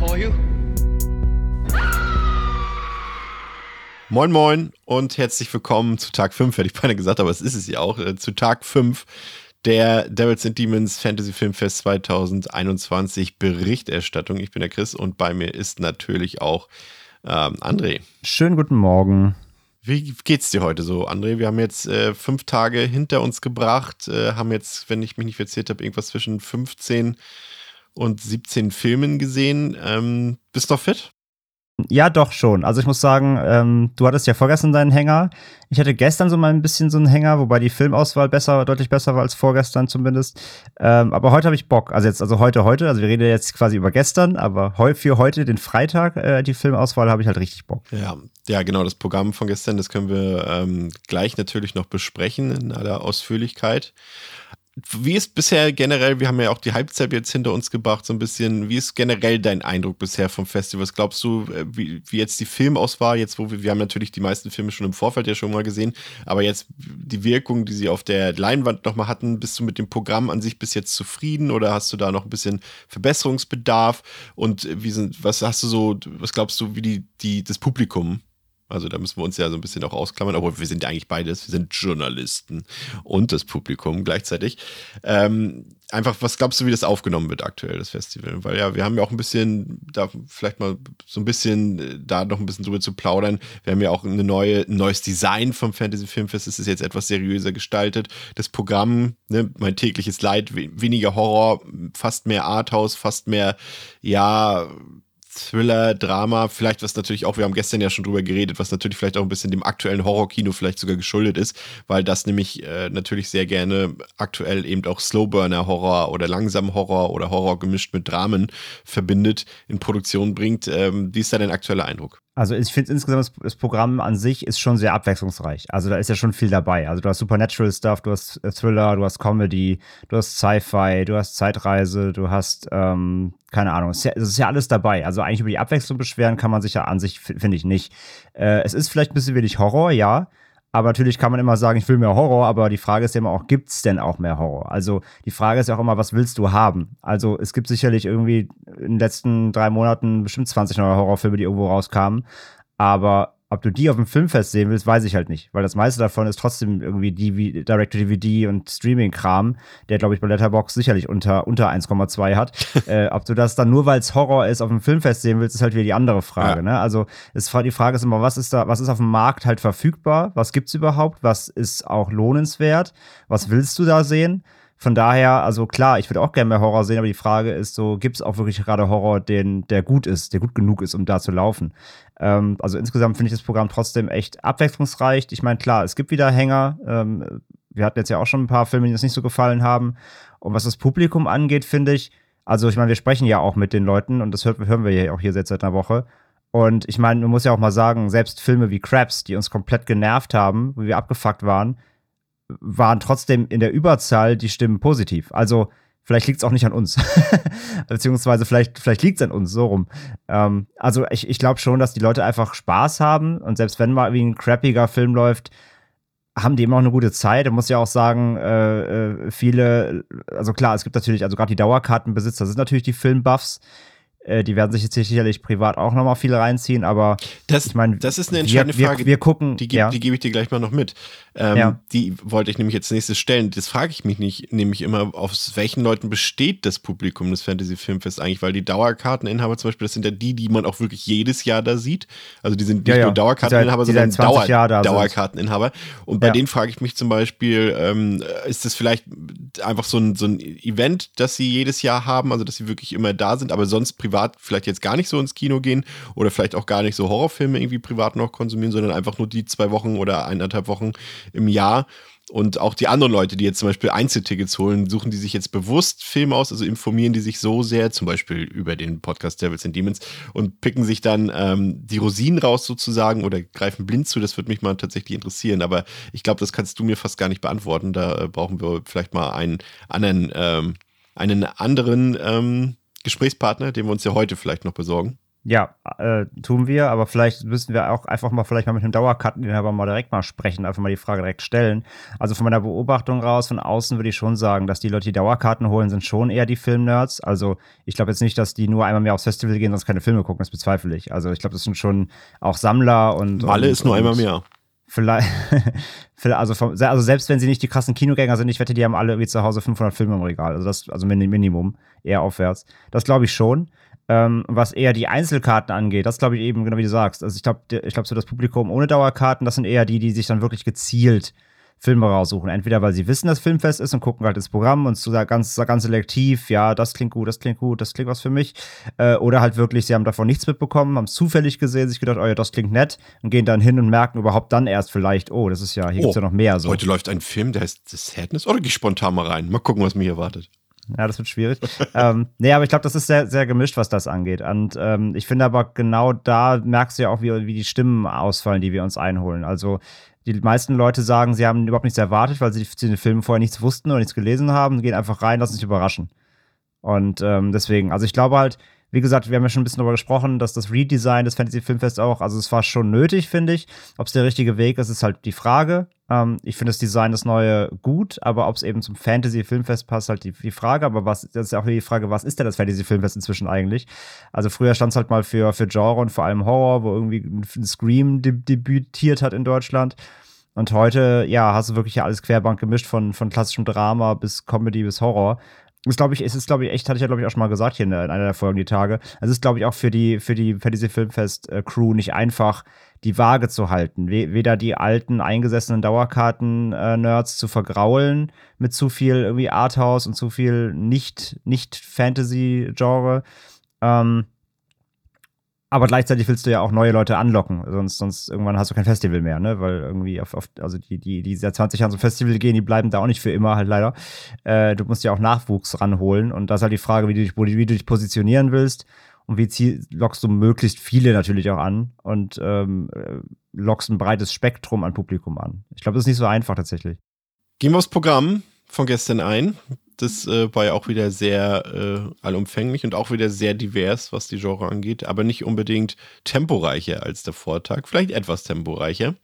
For you. Moin Moin und herzlich willkommen zu Tag 5, hätte ich beinahe gesagt, aber es ist es ja auch, äh, zu Tag 5 der Devils and Demons Fantasy Filmfest 2021 Berichterstattung. Ich bin der Chris und bei mir ist natürlich auch ähm, André. Schönen guten Morgen. Wie geht's dir heute so, André? Wir haben jetzt äh, fünf Tage hinter uns gebracht, äh, haben jetzt, wenn ich mich nicht verzählt habe, irgendwas zwischen 15 und 17 Filmen gesehen. Ähm, bist du noch fit? Ja, doch schon. Also ich muss sagen, ähm, du hattest ja vorgestern deinen Hänger. Ich hatte gestern so mal ein bisschen so einen Hänger, wobei die Filmauswahl besser, deutlich besser war als vorgestern zumindest. Ähm, aber heute habe ich Bock. Also jetzt, also heute, heute. Also wir reden jetzt quasi über gestern, aber heu, für heute, den Freitag, äh, die Filmauswahl habe ich halt richtig Bock. Ja, ja, genau. Das Programm von gestern, das können wir ähm, gleich natürlich noch besprechen in aller Ausführlichkeit. Wie ist bisher generell, wir haben ja auch die Halbzeit jetzt hinter uns gebracht, so ein bisschen, wie ist generell dein Eindruck bisher vom Festival? Was glaubst du, äh, wie, wie jetzt die Filmauswahl, jetzt wo wir, wir haben natürlich die meisten Filme schon im Vorfeld ja schon mal gesehen, aber jetzt die Wirkung, die sie auf der Leinwand nochmal hatten, bist du mit dem Programm an sich bis jetzt zufrieden oder hast du da noch ein bisschen Verbesserungsbedarf? Und wie sind, was hast du so, was glaubst du, wie die, die, das Publikum also da müssen wir uns ja so ein bisschen auch ausklammern, aber wir sind ja eigentlich beides. Wir sind Journalisten und das Publikum gleichzeitig. Ähm, einfach, was glaubst du, wie das aufgenommen wird aktuell, das Festival? Weil ja, wir haben ja auch ein bisschen, da vielleicht mal so ein bisschen, äh, da noch ein bisschen drüber zu plaudern. Wir haben ja auch eine neue, ein neues Design vom Fantasy Filmfest. Es ist jetzt etwas seriöser gestaltet. Das Programm, ne, mein tägliches Leid, weniger Horror, fast mehr Arthouse, fast mehr, ja, Thriller, Drama, vielleicht was natürlich auch, wir haben gestern ja schon drüber geredet, was natürlich vielleicht auch ein bisschen dem aktuellen Horrorkino vielleicht sogar geschuldet ist, weil das nämlich äh, natürlich sehr gerne aktuell eben auch Slowburner-Horror oder langsam Horror oder Horror gemischt mit Dramen verbindet, in Produktion bringt. Ähm, wie ist da dein aktueller Eindruck? Also ich finde insgesamt das Programm an sich ist schon sehr abwechslungsreich. Also da ist ja schon viel dabei. Also du hast Supernatural Stuff, du hast äh, Thriller, du hast Comedy, du hast Sci-Fi, du hast Zeitreise, du hast ähm, keine Ahnung. Es ist, ja, es ist ja alles dabei. Also eigentlich über die Abwechslung beschweren kann man sich ja an sich finde ich nicht. Äh, es ist vielleicht ein bisschen wenig Horror, ja. Aber natürlich kann man immer sagen, ich will mehr Horror, aber die Frage ist ja immer auch, gibt es denn auch mehr Horror? Also die Frage ist ja auch immer, was willst du haben? Also es gibt sicherlich irgendwie in den letzten drei Monaten bestimmt 20 neue Horrorfilme, die irgendwo rauskamen. Aber ob du die auf dem Filmfest sehen willst, weiß ich halt nicht, weil das meiste davon ist trotzdem irgendwie Direct-to-DVD und Streaming-Kram, der, glaube ich, bei Letterboxd sicherlich unter, unter 1,2 hat. äh, ob du das dann nur, weil es Horror ist, auf dem Filmfest sehen willst, ist halt wieder die andere Frage. Ja. Ne? Also ist, die Frage ist immer, was ist da, was ist auf dem Markt halt verfügbar? Was gibt's überhaupt? Was ist auch lohnenswert? Was willst du da sehen? Von daher, also klar, ich würde auch gerne mehr Horror sehen, aber die Frage ist so, gibt es auch wirklich gerade Horror, den, der gut ist, der gut genug ist, um da zu laufen? Ähm, also insgesamt finde ich das Programm trotzdem echt abwechslungsreich. Ich meine, klar, es gibt wieder Hänger. Ähm, wir hatten jetzt ja auch schon ein paar Filme, die uns nicht so gefallen haben. Und was das Publikum angeht, finde ich, also ich meine, wir sprechen ja auch mit den Leuten und das hören wir ja auch hier seit einer Woche. Und ich meine, man muss ja auch mal sagen, selbst Filme wie Krabs, die uns komplett genervt haben, wo wir abgefuckt waren, waren trotzdem in der Überzahl die Stimmen positiv. Also vielleicht liegt es auch nicht an uns. Beziehungsweise vielleicht, vielleicht liegt es an uns, so rum. Ähm, also ich, ich glaube schon, dass die Leute einfach Spaß haben und selbst wenn mal wie ein crappiger Film läuft, haben die immer auch eine gute Zeit. Ich muss ja auch sagen, äh, äh viele, also klar, es gibt natürlich, also gerade die Dauerkartenbesitzer sind natürlich die Filmbuffs. Äh, die werden sich jetzt sicherlich privat auch nochmal viel reinziehen, aber das, ich meine, das ist eine entscheidende wir, Frage. Wir, wir gucken, die, ja. die gebe ich dir gleich mal noch mit. Ähm, ja. Die wollte ich nämlich jetzt nächstes stellen. Das frage ich mich nicht, nämlich immer, aus welchen Leuten besteht das Publikum des Fantasy Filmfest eigentlich? Weil die Dauerkarteninhaber zum Beispiel, das sind ja die, die man auch wirklich jedes Jahr da sieht. Also die sind nicht ja, nur Dauerkarteninhaber, sondern Dauer, Dauerkarteninhaber. Und bei denen frage ich mich zum Beispiel, ähm, ist das vielleicht einfach so ein, so ein Event, das sie jedes Jahr haben, also dass sie wirklich immer da sind, aber sonst privat vielleicht jetzt gar nicht so ins Kino gehen oder vielleicht auch gar nicht so Horrorfilme irgendwie privat noch konsumieren, sondern einfach nur die zwei Wochen oder eineinhalb Wochen im Jahr. Und auch die anderen Leute, die jetzt zum Beispiel Einzeltickets holen, suchen die sich jetzt bewusst Filme aus, also informieren die sich so sehr, zum Beispiel über den Podcast Devils and Demons und picken sich dann ähm, die Rosinen raus sozusagen oder greifen blind zu. Das würde mich mal tatsächlich interessieren. Aber ich glaube, das kannst du mir fast gar nicht beantworten. Da äh, brauchen wir vielleicht mal einen anderen, ähm, einen anderen ähm, Gesprächspartner, den wir uns ja heute vielleicht noch besorgen. Ja, äh, tun wir, aber vielleicht müssen wir auch einfach mal vielleicht mal mit dem Dauerkarteninhaber mal direkt mal sprechen, einfach mal die Frage direkt stellen. Also von meiner Beobachtung raus, von außen würde ich schon sagen, dass die Leute, die Dauerkarten holen, sind schon eher die Filmnerds. Also ich glaube jetzt nicht, dass die nur einmal mehr aufs Festival gehen, sonst keine Filme gucken, das bezweifle ich. Also ich glaube, das sind schon auch Sammler und. Malle und, ist nur einmal mehr. Vielleicht, also, vom, also selbst wenn sie nicht die krassen Kinogänger sind, ich wette, die haben alle wie zu Hause 500 Filme im Regal. Also das, also Minimum, eher aufwärts. Das glaube ich schon. Ähm, was eher die Einzelkarten angeht, das glaube ich eben, genau wie du sagst. Also ich glaube, ich glaube, so das Publikum ohne Dauerkarten, das sind eher die, die sich dann wirklich gezielt Filme raussuchen. Entweder weil sie wissen, dass Filmfest ist und gucken halt ins Programm und so ganz, ganz selektiv, ja, das klingt gut, das klingt gut, das klingt was für mich. Äh, oder halt wirklich, sie haben davon nichts mitbekommen, haben es zufällig gesehen, sich gedacht, oh ja, das klingt nett und gehen dann hin und merken überhaupt dann erst vielleicht, oh, das ist ja, hier oh, gibt es ja noch mehr. So. Heute läuft ein Film, der heißt The Sadness. Oder gehe ich spontan mal rein. Mal gucken, was mich erwartet. Ja, das wird schwierig. ähm, nee, aber ich glaube, das ist sehr, sehr gemischt, was das angeht. Und ähm, ich finde aber genau da merkst du ja auch, wie, wie die Stimmen ausfallen, die wir uns einholen. Also die meisten Leute sagen, sie haben überhaupt nichts erwartet, weil sie zu den Filmen vorher nichts wussten oder nichts gelesen haben, gehen einfach rein, lassen sich überraschen. Und ähm, deswegen, also ich glaube halt, wie gesagt, wir haben ja schon ein bisschen darüber gesprochen, dass das Redesign des Fantasy Filmfest auch, also es war schon nötig, finde ich. Ob es der richtige Weg ist, ist halt die Frage. Ähm, ich finde das Design das neue gut, aber ob es eben zum Fantasy Filmfest passt, halt die, die Frage. Aber was, das ist auch die Frage, was ist denn das Fantasy Filmfest inzwischen eigentlich? Also früher stand es halt mal für, für Genre und vor allem Horror, wo irgendwie ein Scream deb debütiert hat in Deutschland. Und heute, ja, hast du wirklich alles querbank gemischt von, von klassischem Drama bis Comedy bis Horror ist, glaube ich, es ist, glaube ich, echt, hatte ich ja, glaube ich, auch schon mal gesagt hier in, einer der Folgen die Tage. Es ist, glaube ich, auch für die, für die, für diese Filmfest-Crew nicht einfach, die Waage zu halten. Weder die alten, eingesessenen Dauerkarten-Nerds zu vergraulen mit zu viel irgendwie Arthouse und zu viel nicht, nicht Fantasy-Genre. Ähm, aber gleichzeitig willst du ja auch neue Leute anlocken, sonst, sonst irgendwann hast du kein Festival mehr, ne? Weil irgendwie auf, auf also die, die, die seit 20 Jahren zum Festival gehen, die bleiben da auch nicht für immer, halt leider. Äh, du musst ja auch Nachwuchs ranholen und das ist halt die Frage, wie du dich, wie du dich positionieren willst und wie zieh, lockst du möglichst viele natürlich auch an und ähm, äh, lockst ein breites Spektrum an Publikum an. Ich glaube, das ist nicht so einfach tatsächlich. Gehen wir aufs Programm von gestern ein. Das äh, war ja auch wieder sehr äh, allumfänglich und auch wieder sehr divers, was die Genre angeht, aber nicht unbedingt temporeicher als der Vortag. Vielleicht etwas temporeicher.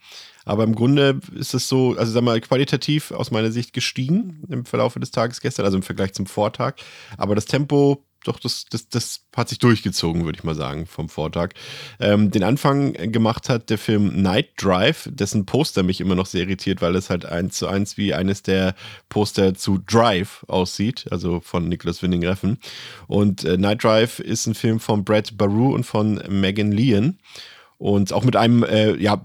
Aber im Grunde ist es so, also sag mal, qualitativ aus meiner Sicht gestiegen im Verlauf des Tages gestern, also im Vergleich zum Vortag. Aber das Tempo doch, das, das, das hat sich durchgezogen, würde ich mal sagen, vom Vortag. Ähm, den Anfang gemacht hat der Film Night Drive, dessen Poster mich immer noch sehr irritiert, weil es halt eins zu eins wie eines der Poster zu Drive aussieht, also von Nicholas Winding Refn. Und äh, Night Drive ist ein Film von Brad Baru und von Megan Leon. Und auch mit einem, äh, ja,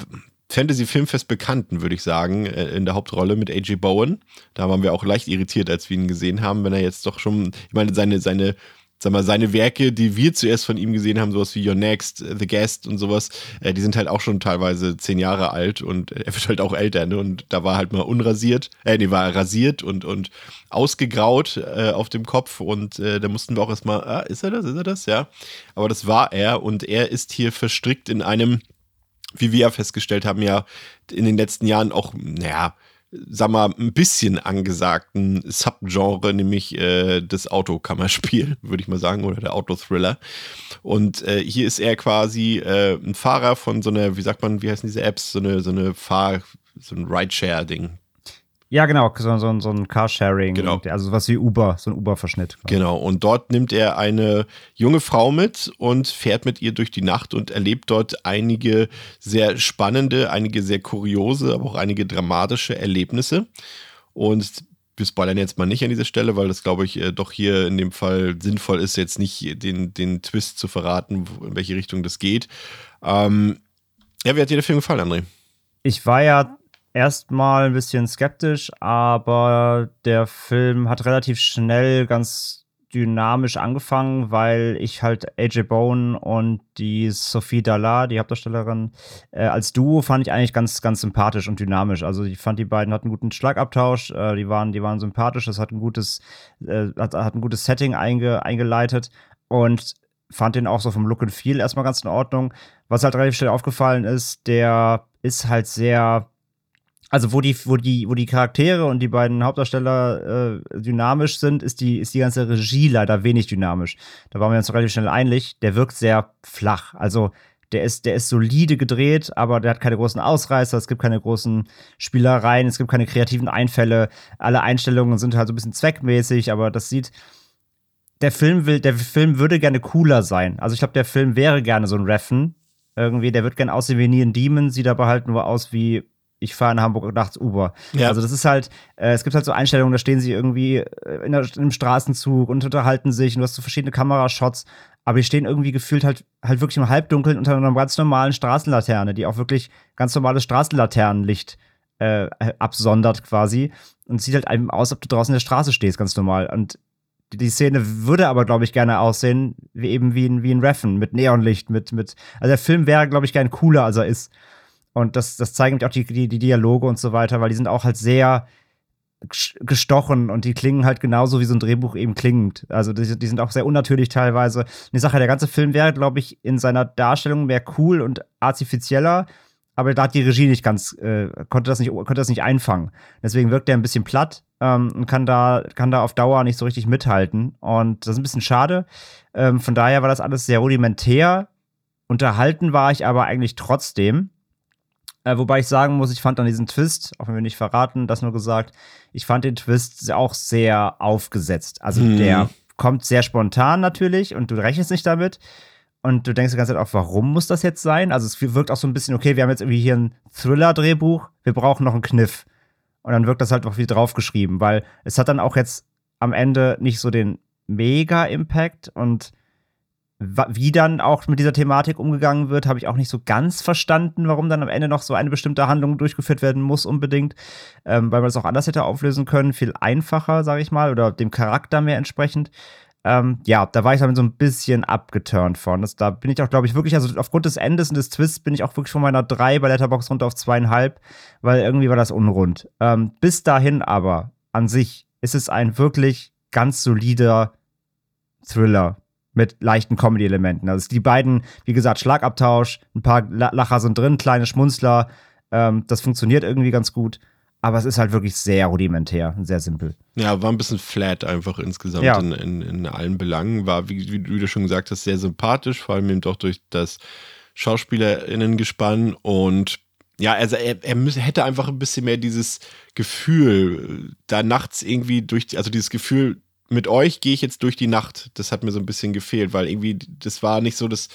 Fantasy-Filmfest Bekannten, würde ich sagen, äh, in der Hauptrolle mit A.J. Bowen. Da waren wir auch leicht irritiert, als wir ihn gesehen haben, wenn er jetzt doch schon, ich meine, seine, seine sag mal, seine Werke, die wir zuerst von ihm gesehen haben, sowas wie Your Next, The Guest und sowas, äh, die sind halt auch schon teilweise zehn Jahre alt und er wird halt auch älter, ne? Und da war halt mal unrasiert, äh, nee, war rasiert und, und ausgegraut äh, auf dem Kopf und äh, da mussten wir auch erstmal, ah, ist er das, ist er das? Ja. Aber das war er und er ist hier verstrickt in einem, wie wir ja festgestellt haben, ja in den letzten Jahren auch, naja, sag mal, ein bisschen angesagten Subgenre, nämlich äh, das Autokammerspiel, würde ich mal sagen, oder der Autothriller. Und äh, hier ist er quasi äh, ein Fahrer von so einer, wie sagt man, wie heißen diese Apps, so eine, so eine Fahr-, so ein Rideshare-Ding. Ja, genau, so, so, so ein Carsharing, genau. also was wie Uber, so ein Uber-Verschnitt. Genau, und dort nimmt er eine junge Frau mit und fährt mit ihr durch die Nacht und erlebt dort einige sehr spannende, einige sehr kuriose, aber auch einige dramatische Erlebnisse. Und wir spoilern jetzt mal nicht an dieser Stelle, weil das, glaube ich, äh, doch hier in dem Fall sinnvoll ist, jetzt nicht den, den Twist zu verraten, in welche Richtung das geht. Ähm, ja, wie hat dir der Film gefallen, André? Ich war ja erstmal ein bisschen skeptisch, aber der Film hat relativ schnell ganz dynamisch angefangen, weil ich halt AJ Bone und die Sophie Dalla, die Hauptdarstellerin, äh, als Duo fand ich eigentlich ganz, ganz sympathisch und dynamisch. Also ich fand, die beiden hatten einen guten Schlagabtausch, äh, die, waren, die waren sympathisch, das hat ein gutes, äh, hat, hat ein gutes Setting einge, eingeleitet und fand den auch so vom Look and Feel erstmal ganz in Ordnung. Was halt relativ schnell aufgefallen ist, der ist halt sehr also wo die, wo die, wo die Charaktere und die beiden Hauptdarsteller äh, dynamisch sind, ist die, ist die ganze Regie leider wenig dynamisch. Da waren wir uns relativ schnell einig. Der wirkt sehr flach. Also der ist, der ist solide gedreht, aber der hat keine großen Ausreißer, es gibt keine großen Spielereien, es gibt keine kreativen Einfälle. Alle Einstellungen sind halt so ein bisschen zweckmäßig, aber das sieht. Der Film will, der Film würde gerne cooler sein. Also ich glaube, der Film wäre gerne so ein Reffen. Irgendwie, der wird gerne aussehen wie Neon Demon, sieht aber halt nur aus wie ich fahre in Hamburg nachts Uber. Ja. Also das ist halt, äh, es gibt halt so Einstellungen, da stehen sie irgendwie äh, in, der, in einem Straßenzug und unterhalten sich und du hast so verschiedene Kamerashots, aber die stehen irgendwie gefühlt halt, halt wirklich im Halbdunkeln unter einer ganz normalen Straßenlaterne, die auch wirklich ganz normales Straßenlaternenlicht äh, absondert quasi. Und sieht halt einem aus, ob du draußen in der Straße stehst, ganz normal. Und die, die Szene würde aber, glaube ich, gerne aussehen, wie eben wie ein, wie ein Reffen, mit Neonlicht, mit, mit. Also der Film wäre, glaube ich, gern cooler, als er ist. Und das, das zeigen auch die, die, die Dialoge und so weiter, weil die sind auch halt sehr gestochen und die klingen halt genauso wie so ein Drehbuch eben klingt. Also die, die sind auch sehr unnatürlich teilweise. Die Sache, der ganze Film wäre, glaube ich, in seiner Darstellung mehr cool und artifizieller, aber da hat die Regie nicht ganz, äh, konnte, das nicht, konnte das nicht einfangen. Deswegen wirkt der ein bisschen platt ähm, und kann da, kann da auf Dauer nicht so richtig mithalten. Und das ist ein bisschen schade. Ähm, von daher war das alles sehr rudimentär. Unterhalten war ich aber eigentlich trotzdem. Äh, wobei ich sagen muss, ich fand dann diesen Twist, auch wenn wir nicht verraten, das nur gesagt, ich fand den Twist auch sehr aufgesetzt. Also hm. der kommt sehr spontan natürlich und du rechnest nicht damit. Und du denkst die ganze Zeit auch, warum muss das jetzt sein? Also es wirkt auch so ein bisschen, okay, wir haben jetzt irgendwie hier ein Thriller-Drehbuch, wir brauchen noch einen Kniff. Und dann wirkt das halt auch viel draufgeschrieben, weil es hat dann auch jetzt am Ende nicht so den Mega-Impact und wie dann auch mit dieser Thematik umgegangen wird, habe ich auch nicht so ganz verstanden, warum dann am Ende noch so eine bestimmte Handlung durchgeführt werden muss unbedingt, ähm, weil man das auch anders hätte auflösen können, viel einfacher, sage ich mal, oder dem Charakter mehr entsprechend. Ähm, ja, da war ich dann so ein bisschen abgeturnt von. Das, da bin ich auch, glaube ich, wirklich, also aufgrund des Endes und des Twists bin ich auch wirklich von meiner 3 bei Letterbox runter auf zweieinhalb, weil irgendwie war das unrund. Ähm, bis dahin aber, an sich, ist es ein wirklich ganz solider Thriller mit leichten Comedy-Elementen. Also die beiden, wie gesagt, Schlagabtausch, ein paar Lacher sind drin, kleine Schmunzler. Ähm, das funktioniert irgendwie ganz gut. Aber es ist halt wirklich sehr rudimentär und sehr simpel. Ja, war ein bisschen flat einfach insgesamt ja. in, in, in, allen Belangen. War, wie, wie, du schon gesagt hast, sehr sympathisch, vor allem eben doch durch das SchauspielerInnen-Gespann. Und ja, also er, er müsse, hätte einfach ein bisschen mehr dieses Gefühl, da nachts irgendwie durch, also dieses Gefühl, mit euch gehe ich jetzt durch die Nacht. Das hat mir so ein bisschen gefehlt, weil irgendwie, das war nicht so das,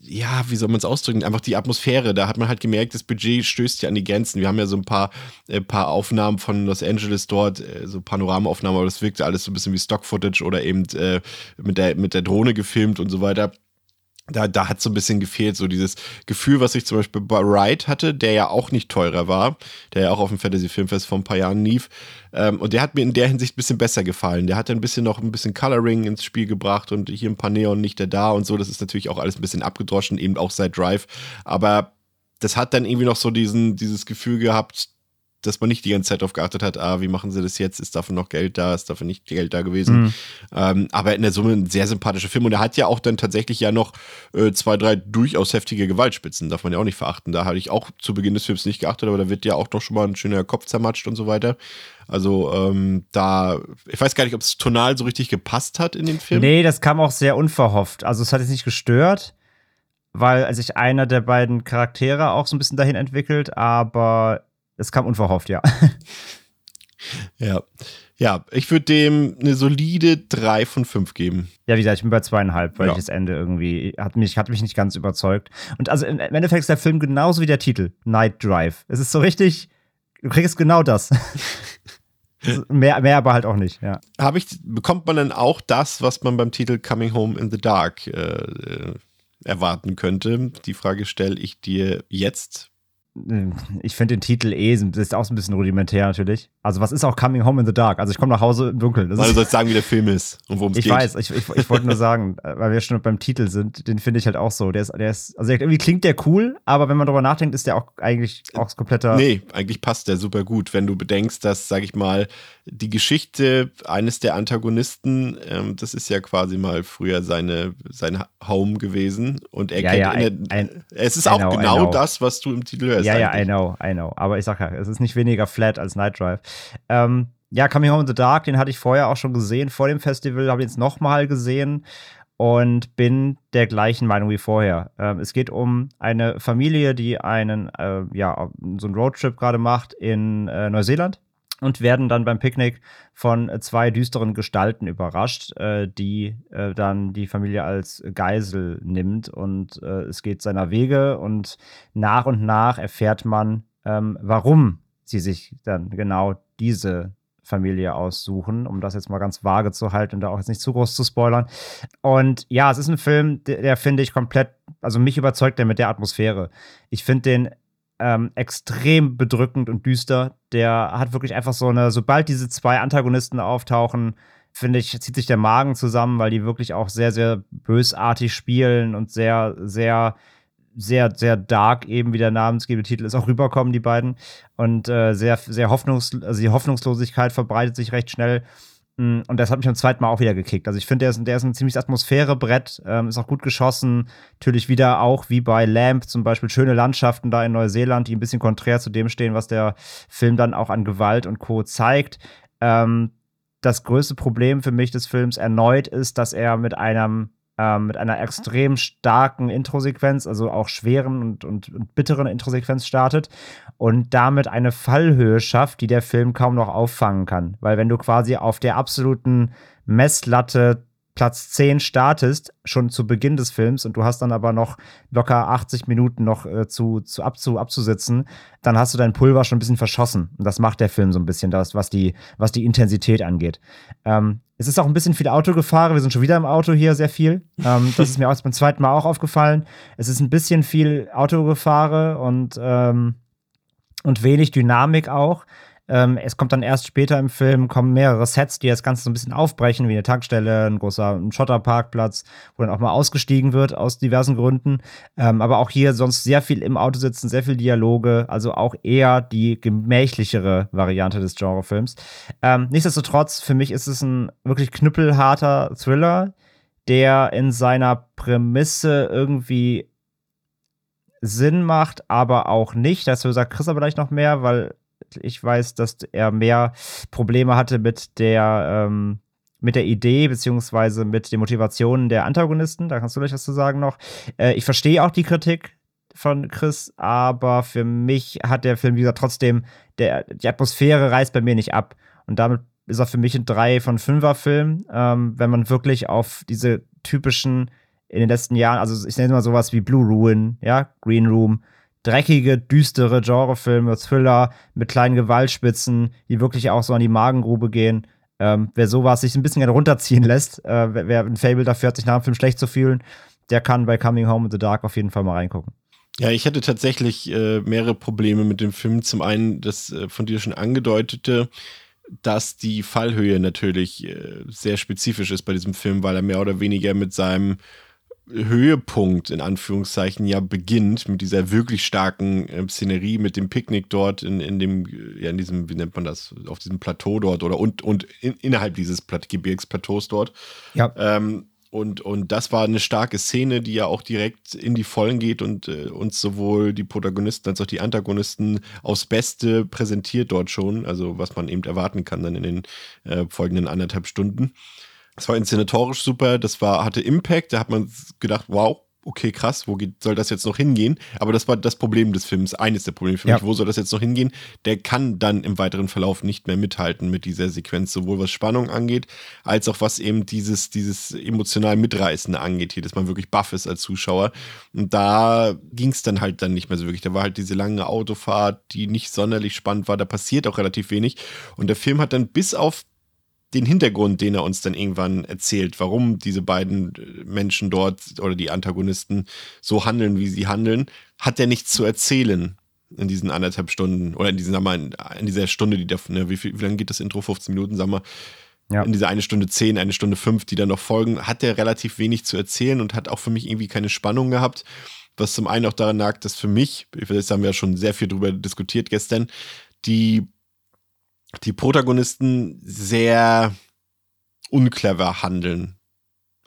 ja, wie soll man es ausdrücken? Einfach die Atmosphäre. Da hat man halt gemerkt, das Budget stößt ja an die Grenzen. Wir haben ja so ein paar, äh, paar Aufnahmen von Los Angeles dort, äh, so Panoramaaufnahmen, aber das wirkte alles so ein bisschen wie Stock-Footage oder eben äh, mit, der, mit der Drohne gefilmt und so weiter da, da hat so ein bisschen gefehlt, so dieses Gefühl, was ich zum Beispiel bei Wright hatte, der ja auch nicht teurer war, der ja auch auf dem Fantasy Filmfest vor ein paar Jahren lief. Ähm, und der hat mir in der Hinsicht ein bisschen besser gefallen. Der hat ein bisschen noch ein bisschen Coloring ins Spiel gebracht und hier ein paar Neon nicht der da und so. Das ist natürlich auch alles ein bisschen abgedroschen, eben auch seit Drive. Aber das hat dann irgendwie noch so diesen, dieses Gefühl gehabt, dass man nicht die ganze Zeit darauf geachtet hat, ah, wie machen sie das jetzt? Ist dafür noch Geld da? Ist dafür nicht Geld da gewesen? Mhm. Ähm, aber in der Summe ein sehr sympathischer Film und er hat ja auch dann tatsächlich ja noch äh, zwei, drei durchaus heftige Gewaltspitzen, darf man ja auch nicht verachten. Da hatte ich auch zu Beginn des Films nicht geachtet, aber da wird ja auch doch schon mal ein schöner Kopf zermatscht und so weiter. Also ähm, da, ich weiß gar nicht, ob es tonal so richtig gepasst hat in dem Film. Nee, das kam auch sehr unverhofft. Also es hat jetzt nicht gestört weil sich einer der beiden Charaktere auch so ein bisschen dahin entwickelt, aber es kam unverhofft, ja. Ja. Ja, ich würde dem eine solide 3 von 5 geben. Ja, wie gesagt, ich bin bei zweieinhalb, weil ja. ich das Ende irgendwie hat mich, hat mich nicht ganz überzeugt. Und also im Endeffekt ist der Film genauso wie der Titel, Night Drive. Es ist so richtig, du kriegst genau das. mehr, mehr aber halt auch nicht, ja. Habe ich, bekommt man dann auch das, was man beim Titel Coming Home in the Dark äh, äh erwarten könnte? Die Frage stelle ich dir jetzt ich finde den Titel eh, ist auch ein bisschen rudimentär natürlich. Also was ist auch Coming Home in the Dark? Also ich komme nach Hause im Dunkeln. Das Weil du sollst sagen, wie der Film ist und worum es geht. Ich weiß, ich, ich, ich wollte nur sagen, äh, weil wir schon beim Titel sind, den finde ich halt auch so. Der ist, der ist, also irgendwie klingt der cool, aber wenn man drüber nachdenkt, ist der auch eigentlich auch kompletter. Nee, eigentlich passt der super gut, wenn du bedenkst, dass, sag ich mal, die Geschichte eines der Antagonisten, ähm, das ist ja quasi mal früher seine, sein Home gewesen und er ja, kennt ja, ein, es ist auch know, genau das, was du im Titel hörst. Ja, eigentlich. ja, I know, I know. Aber ich sag ja, es ist nicht weniger flat als Night Drive. Ähm, ja, Coming Home in the Dark, den hatte ich vorher auch schon gesehen, vor dem Festival, habe ich jetzt nochmal gesehen und bin der gleichen Meinung wie vorher. Ähm, es geht um eine Familie, die einen, äh, ja, so einen Roadtrip gerade macht in äh, Neuseeland und werden dann beim Picknick von zwei düsteren Gestalten überrascht, äh, die äh, dann die Familie als Geisel nimmt und äh, es geht seiner Wege und nach und nach erfährt man, ähm, warum sie sich dann genau diese Familie aussuchen, um das jetzt mal ganz vage zu halten und da auch jetzt nicht zu groß zu spoilern. Und ja, es ist ein Film, der, der finde ich komplett, also mich überzeugt der mit der Atmosphäre. Ich finde den ähm, extrem bedrückend und düster. Der hat wirklich einfach so eine, sobald diese zwei Antagonisten auftauchen, finde ich, zieht sich der Magen zusammen, weil die wirklich auch sehr, sehr bösartig spielen und sehr, sehr, sehr, sehr dark, eben wie der namensgebende Titel ist, auch rüberkommen, die beiden. Und äh, sehr, sehr hoffnungs also die Hoffnungslosigkeit verbreitet sich recht schnell. Mm, und das hat mich beim zweiten Mal auch wieder gekickt. Also ich finde, der ist, der ist ein ziemlich Atmosphärebrett, ähm, ist auch gut geschossen. Natürlich wieder auch wie bei Lamp zum Beispiel schöne Landschaften da in Neuseeland, die ein bisschen konträr zu dem stehen, was der Film dann auch an Gewalt und Co. zeigt. Ähm, das größte Problem für mich des Films erneut ist, dass er mit einem ähm, mit einer extrem starken Introsequenz, also auch schweren und, und, und bitteren Introsequenz startet und damit eine Fallhöhe schafft, die der Film kaum noch auffangen kann. Weil wenn du quasi auf der absoluten Messlatte Platz 10 startest, schon zu Beginn des Films, und du hast dann aber noch locker 80 Minuten noch äh, zu, zu, abzu, abzusitzen, dann hast du dein Pulver schon ein bisschen verschossen. Und das macht der Film so ein bisschen, das, was die, was die Intensität angeht. Ähm, es ist auch ein bisschen viel Autogefahren. Wir sind schon wieder im Auto hier sehr viel. Ähm, das ist mir auch beim zweiten Mal auch aufgefallen. Es ist ein bisschen viel Autogefahren und, ähm, und wenig Dynamik auch. Ähm, es kommt dann erst später im Film, kommen mehrere Sets, die das Ganze so ein bisschen aufbrechen, wie eine Tankstelle, ein großer Schotterparkplatz, wo dann auch mal ausgestiegen wird aus diversen Gründen. Ähm, aber auch hier sonst sehr viel im Auto sitzen, sehr viel Dialoge, also auch eher die gemächlichere Variante des Genrefilms. Ähm, nichtsdestotrotz, für mich ist es ein wirklich knüppelharter Thriller, der in seiner Prämisse irgendwie Sinn macht, aber auch nicht. Dazu sagt Chris aber gleich noch mehr, weil ich weiß, dass er mehr Probleme hatte mit der, ähm, mit der Idee beziehungsweise mit den Motivationen der Antagonisten. Da kannst du gleich was zu sagen noch. Äh, ich verstehe auch die Kritik von Chris, aber für mich hat der Film, wie gesagt, trotzdem, der, die Atmosphäre reißt bei mir nicht ab. Und damit ist er für mich ein 3 von 5er Film, ähm, wenn man wirklich auf diese typischen in den letzten Jahren, also ich nenne mal sowas wie Blue Ruin, ja, Green Room, dreckige, düstere Genrefilme, Thriller mit kleinen Gewaltspitzen, die wirklich auch so an die Magengrube gehen. Ähm, wer sowas sich ein bisschen runterziehen lässt, äh, wer, wer ein Fable dafür hat, sich nach dem Film schlecht zu fühlen, der kann bei Coming Home in the Dark auf jeden Fall mal reingucken. Ja, ich hatte tatsächlich äh, mehrere Probleme mit dem Film. Zum einen das äh, von dir schon angedeutete, dass die Fallhöhe natürlich äh, sehr spezifisch ist bei diesem Film, weil er mehr oder weniger mit seinem Höhepunkt in Anführungszeichen ja beginnt mit dieser wirklich starken äh, Szenerie, mit dem Picknick dort in, in dem, ja, in diesem, wie nennt man das, auf diesem Plateau dort oder und, und in, innerhalb dieses Plat Gebirgsplateaus dort. Ja. Ähm, und, und das war eine starke Szene, die ja auch direkt in die Vollen geht und äh, uns sowohl die Protagonisten als auch die Antagonisten aufs Beste präsentiert dort schon, also was man eben erwarten kann dann in den äh, folgenden anderthalb Stunden. Das war inszenatorisch super, das war, hatte Impact, da hat man gedacht, wow, okay, krass, wo geht, soll das jetzt noch hingehen? Aber das war das Problem des Films, eines der Probleme für mich, wo soll das jetzt noch hingehen? Der kann dann im weiteren Verlauf nicht mehr mithalten mit dieser Sequenz, sowohl was Spannung angeht, als auch was eben dieses, dieses emotional Mitreißende angeht, hier, dass man wirklich baff ist als Zuschauer. Und da ging es dann halt dann nicht mehr so wirklich. Da war halt diese lange Autofahrt, die nicht sonderlich spannend war, da passiert auch relativ wenig. Und der Film hat dann bis auf den Hintergrund, den er uns dann irgendwann erzählt, warum diese beiden äh, Menschen dort oder die Antagonisten so handeln, wie sie handeln, hat er nichts zu erzählen. in diesen anderthalb Stunden oder in diesen, sag mal, in, dieser Stunde, die da, ne, wie, viel, wie lange geht das Intro? 15 Minuten, sag mal. Ja. In dieser eine Stunde zehn, eine Stunde fünf, die dann noch folgen, hat er relativ wenig zu erzählen und hat auch für mich irgendwie keine Spannung gehabt. Was zum einen auch daran lag, dass für mich, das haben wir ja schon sehr viel drüber diskutiert gestern, die, die Protagonisten sehr unclever handeln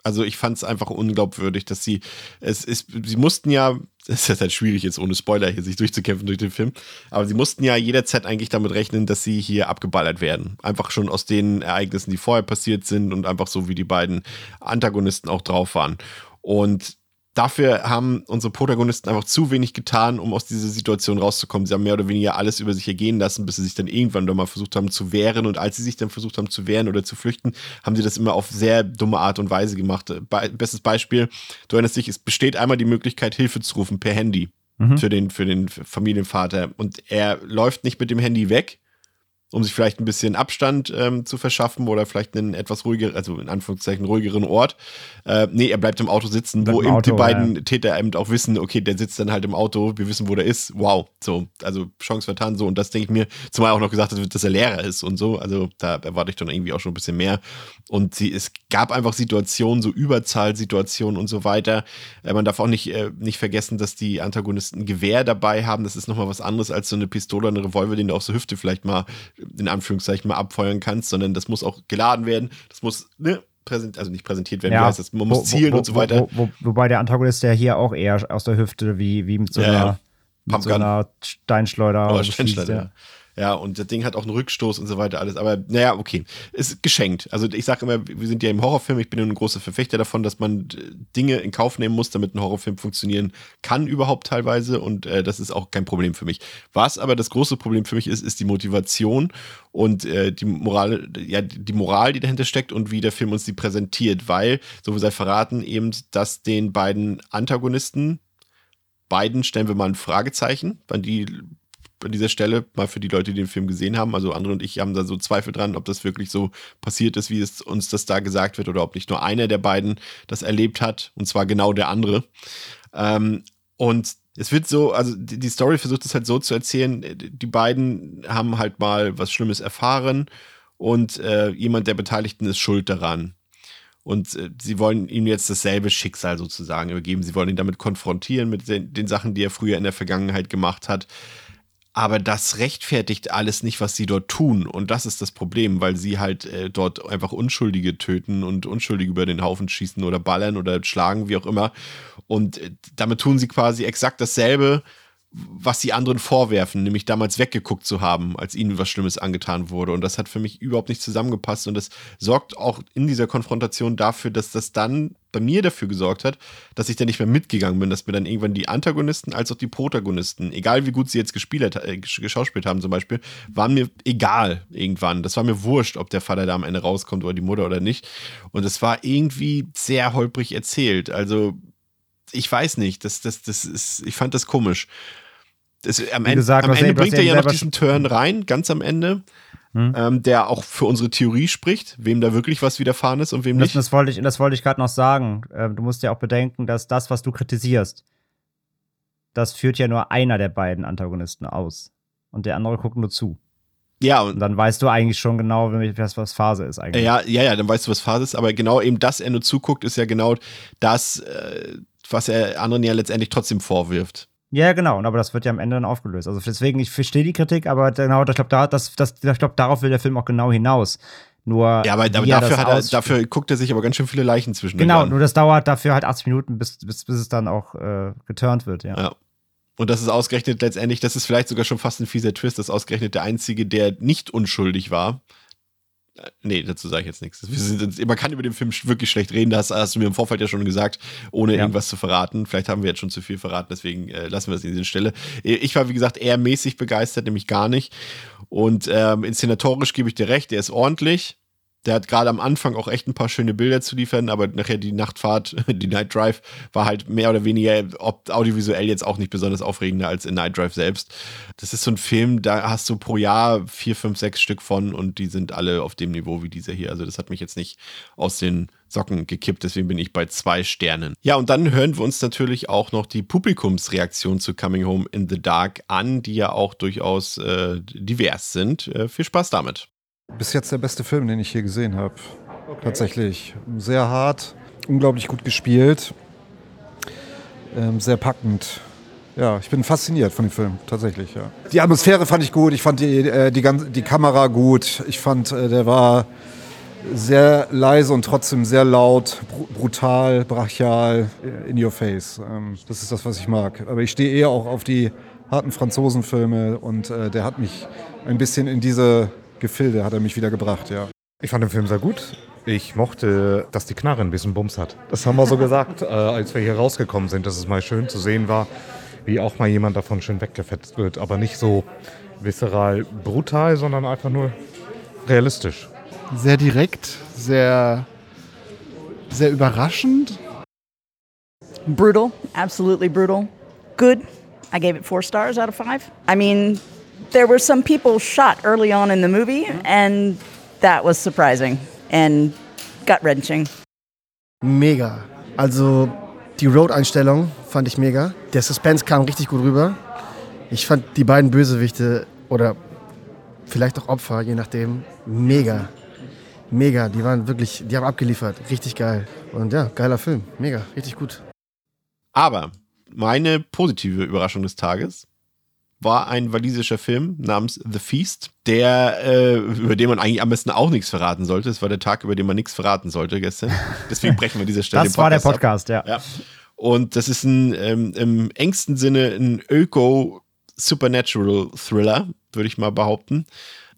also ich fand es einfach unglaubwürdig, dass sie, es ist, sie mussten ja, es ist halt schwierig jetzt ohne Spoiler hier sich durchzukämpfen durch den Film, aber sie mussten ja jederzeit eigentlich damit rechnen, dass sie hier abgeballert werden. Einfach schon aus den Ereignissen, die vorher passiert sind und einfach so, wie die beiden Antagonisten auch drauf waren. Und dafür haben unsere Protagonisten einfach zu wenig getan, um aus dieser Situation rauszukommen. Sie haben mehr oder weniger alles über sich ergehen lassen, bis sie sich dann irgendwann doch mal versucht haben zu wehren. Und als sie sich dann versucht haben zu wehren oder zu flüchten, haben sie das immer auf sehr dumme Art und Weise gemacht. Be bestes Beispiel, du erinnerst dich, es besteht einmal die Möglichkeit, Hilfe zu rufen per Handy mhm. für, den, für den Familienvater. Und er läuft nicht mit dem Handy weg, um sich vielleicht ein bisschen Abstand ähm, zu verschaffen oder vielleicht einen etwas ruhigeren, also in Anführungszeichen ruhigeren Ort. Äh, nee, er bleibt im Auto sitzen, wo eben Auto, die beiden ja. Täter eben auch wissen, okay, der sitzt dann halt im Auto, wir wissen, wo der ist. Wow, so, also Chance vertan, so. Und das denke ich mir, zumal auch noch gesagt wird, dass er Lehrer ist und so. Also da erwarte ich dann irgendwie auch schon ein bisschen mehr. Und sie, es gab einfach Situationen, so Überzahlsituationen und so weiter. Äh, man darf auch nicht, äh, nicht vergessen, dass die Antagonisten ein Gewehr dabei haben. Das ist nochmal was anderes als so eine Pistole, eine Revolver, den du auf so Hüfte vielleicht mal in Anführungszeichen mal abfeuern kannst, sondern das muss auch geladen werden. Das muss, ne, präsent, also nicht präsentiert werden, ja, wie heißt das? Man muss wo, zielen wo, und so weiter. Wo, wobei der Antagonist ja hier auch eher aus der Hüfte, wie, wie mit so einer, ja, mit so einer Steinschleuder. Oh, Steinschleuder, ja. Ja, und das Ding hat auch einen Rückstoß und so weiter, alles. Aber naja, okay. Ist geschenkt. Also ich sage immer, wir sind ja im Horrorfilm, ich bin ein großer Verfechter davon, dass man Dinge in Kauf nehmen muss, damit ein Horrorfilm funktionieren kann überhaupt teilweise. Und äh, das ist auch kein Problem für mich. Was aber das große Problem für mich ist, ist die Motivation und äh, die Moral, ja, die Moral, die dahinter steckt und wie der Film uns die präsentiert, weil, so wie sei verraten, eben, dass den beiden Antagonisten, beiden stellen wir mal ein Fragezeichen, weil die an dieser Stelle, mal für die Leute, die den Film gesehen haben. Also andere und ich haben da so Zweifel dran, ob das wirklich so passiert ist, wie es uns das da gesagt wird, oder ob nicht nur einer der beiden das erlebt hat, und zwar genau der andere. Ähm, und es wird so, also die Story versucht es halt so zu erzählen, die beiden haben halt mal was Schlimmes erfahren und äh, jemand der Beteiligten ist schuld daran. Und äh, sie wollen ihm jetzt dasselbe Schicksal sozusagen übergeben. Sie wollen ihn damit konfrontieren mit den, den Sachen, die er früher in der Vergangenheit gemacht hat. Aber das rechtfertigt alles nicht, was sie dort tun. Und das ist das Problem, weil sie halt äh, dort einfach Unschuldige töten und Unschuldige über den Haufen schießen oder ballern oder schlagen, wie auch immer. Und äh, damit tun sie quasi exakt dasselbe, was die anderen vorwerfen, nämlich damals weggeguckt zu haben, als ihnen was Schlimmes angetan wurde. Und das hat für mich überhaupt nicht zusammengepasst. Und das sorgt auch in dieser Konfrontation dafür, dass das dann bei mir dafür gesorgt hat, dass ich dann nicht mehr mitgegangen bin, dass mir dann irgendwann die Antagonisten als auch die Protagonisten, egal wie gut sie jetzt gespielt, äh, geschauspielt haben zum Beispiel, waren mir egal irgendwann. Das war mir wurscht, ob der Vater da am Ende rauskommt oder die Mutter oder nicht. Und es war irgendwie sehr holprig erzählt. Also ich weiß nicht, das, das, das ist, ich fand das komisch. Das, am, Ende, gesagt, am Ende bringt er ja noch diesen Turn rein, ganz am Ende, hm. ähm, der auch für unsere Theorie spricht, wem da wirklich was widerfahren ist und wem das, nicht. Das wollte ich, das wollte ich gerade noch sagen. Ähm, du musst ja auch bedenken, dass das, was du kritisierst, das führt ja nur einer der beiden Antagonisten aus. Und der andere guckt nur zu. Ja, und, und, dann weißt du eigentlich schon genau, was, was Phase ist eigentlich. Ja, ja, ja, dann weißt du, was Phase ist, aber genau eben das er nur zuguckt, ist ja genau das, äh, was er anderen ja letztendlich trotzdem vorwirft. Ja, genau, aber das wird ja am Ende dann aufgelöst. Also deswegen, ich verstehe die Kritik, aber genau, ich glaube, da, das, das, ich glaub, darauf will der Film auch genau hinaus. Nur ja, aber, aber dafür, er, dafür guckt er sich aber ganz schön viele Leichen zwischen. Genau, nur das dauert dafür halt 80 Minuten, bis, bis, bis es dann auch äh, geturnt wird, ja. ja. Und das ist ausgerechnet letztendlich, das ist vielleicht sogar schon fast ein fieser Twist, das ist ausgerechnet der Einzige, der nicht unschuldig war. Nee, dazu sage ich jetzt nichts. Sind, man kann über den Film wirklich schlecht reden, das hast du mir im Vorfeld ja schon gesagt, ohne ja. irgendwas zu verraten. Vielleicht haben wir jetzt schon zu viel verraten, deswegen äh, lassen wir es an dieser Stelle. Ich war, wie gesagt, eher mäßig begeistert, nämlich gar nicht. Und ähm, inszenatorisch gebe ich dir recht, der ist ordentlich. Der hat gerade am Anfang auch echt ein paar schöne Bilder zu liefern, aber nachher die Nachtfahrt, die Night Drive, war halt mehr oder weniger audiovisuell jetzt auch nicht besonders aufregender als in Night Drive selbst. Das ist so ein Film, da hast du pro Jahr vier, fünf, sechs Stück von und die sind alle auf dem Niveau wie dieser hier. Also das hat mich jetzt nicht aus den Socken gekippt, deswegen bin ich bei zwei Sternen. Ja, und dann hören wir uns natürlich auch noch die Publikumsreaktion zu Coming Home in the Dark an, die ja auch durchaus äh, divers sind. Äh, viel Spaß damit. Bis jetzt der beste Film, den ich hier gesehen habe. Okay. Tatsächlich. Sehr hart, unglaublich gut gespielt, ähm, sehr packend. Ja, ich bin fasziniert von dem Film, tatsächlich, ja. Die Atmosphäre fand ich gut, ich fand die, äh, die, ganze, die Kamera gut, ich fand, äh, der war sehr leise und trotzdem sehr laut, br brutal, brachial, in your face. Ähm, das ist das, was ich mag. Aber ich stehe eher auch auf die harten Franzosenfilme und äh, der hat mich ein bisschen in diese Gefilde hat er mich wieder gebracht, ja. Ich fand den Film sehr gut. Ich mochte, dass die Knarre ein bisschen Bums hat. Das haben wir so gesagt, äh, als wir hier rausgekommen sind, dass es mal schön zu sehen war, wie auch mal jemand davon schön weggefetzt wird. Aber nicht so visceral brutal, sondern einfach nur realistisch. Sehr direkt, sehr, sehr überraschend. Brutal, absolutely brutal. Good. I gave it four stars out of five. I mean, there were some people shot early on in the movie, and that was surprising and gut wrenching. Mega. Also die Road-Einstellung fand ich mega. Der Suspense kam richtig gut rüber. Ich fand die beiden Bösewichte oder vielleicht auch Opfer, je nachdem, mega. Mega. Die waren wirklich, die haben abgeliefert. Richtig geil. Und ja, geiler Film. Mega. Richtig gut. Aber meine positive Überraschung des Tages war ein walisischer Film namens The Feast, der, äh, über den man eigentlich am besten auch nichts verraten sollte. Es war der Tag, über den man nichts verraten sollte gestern. Deswegen brechen wir diese Stelle. das war der Podcast, ja. ja. Und das ist ein ähm, im engsten Sinne ein Öko-Supernatural-Thriller, würde ich mal behaupten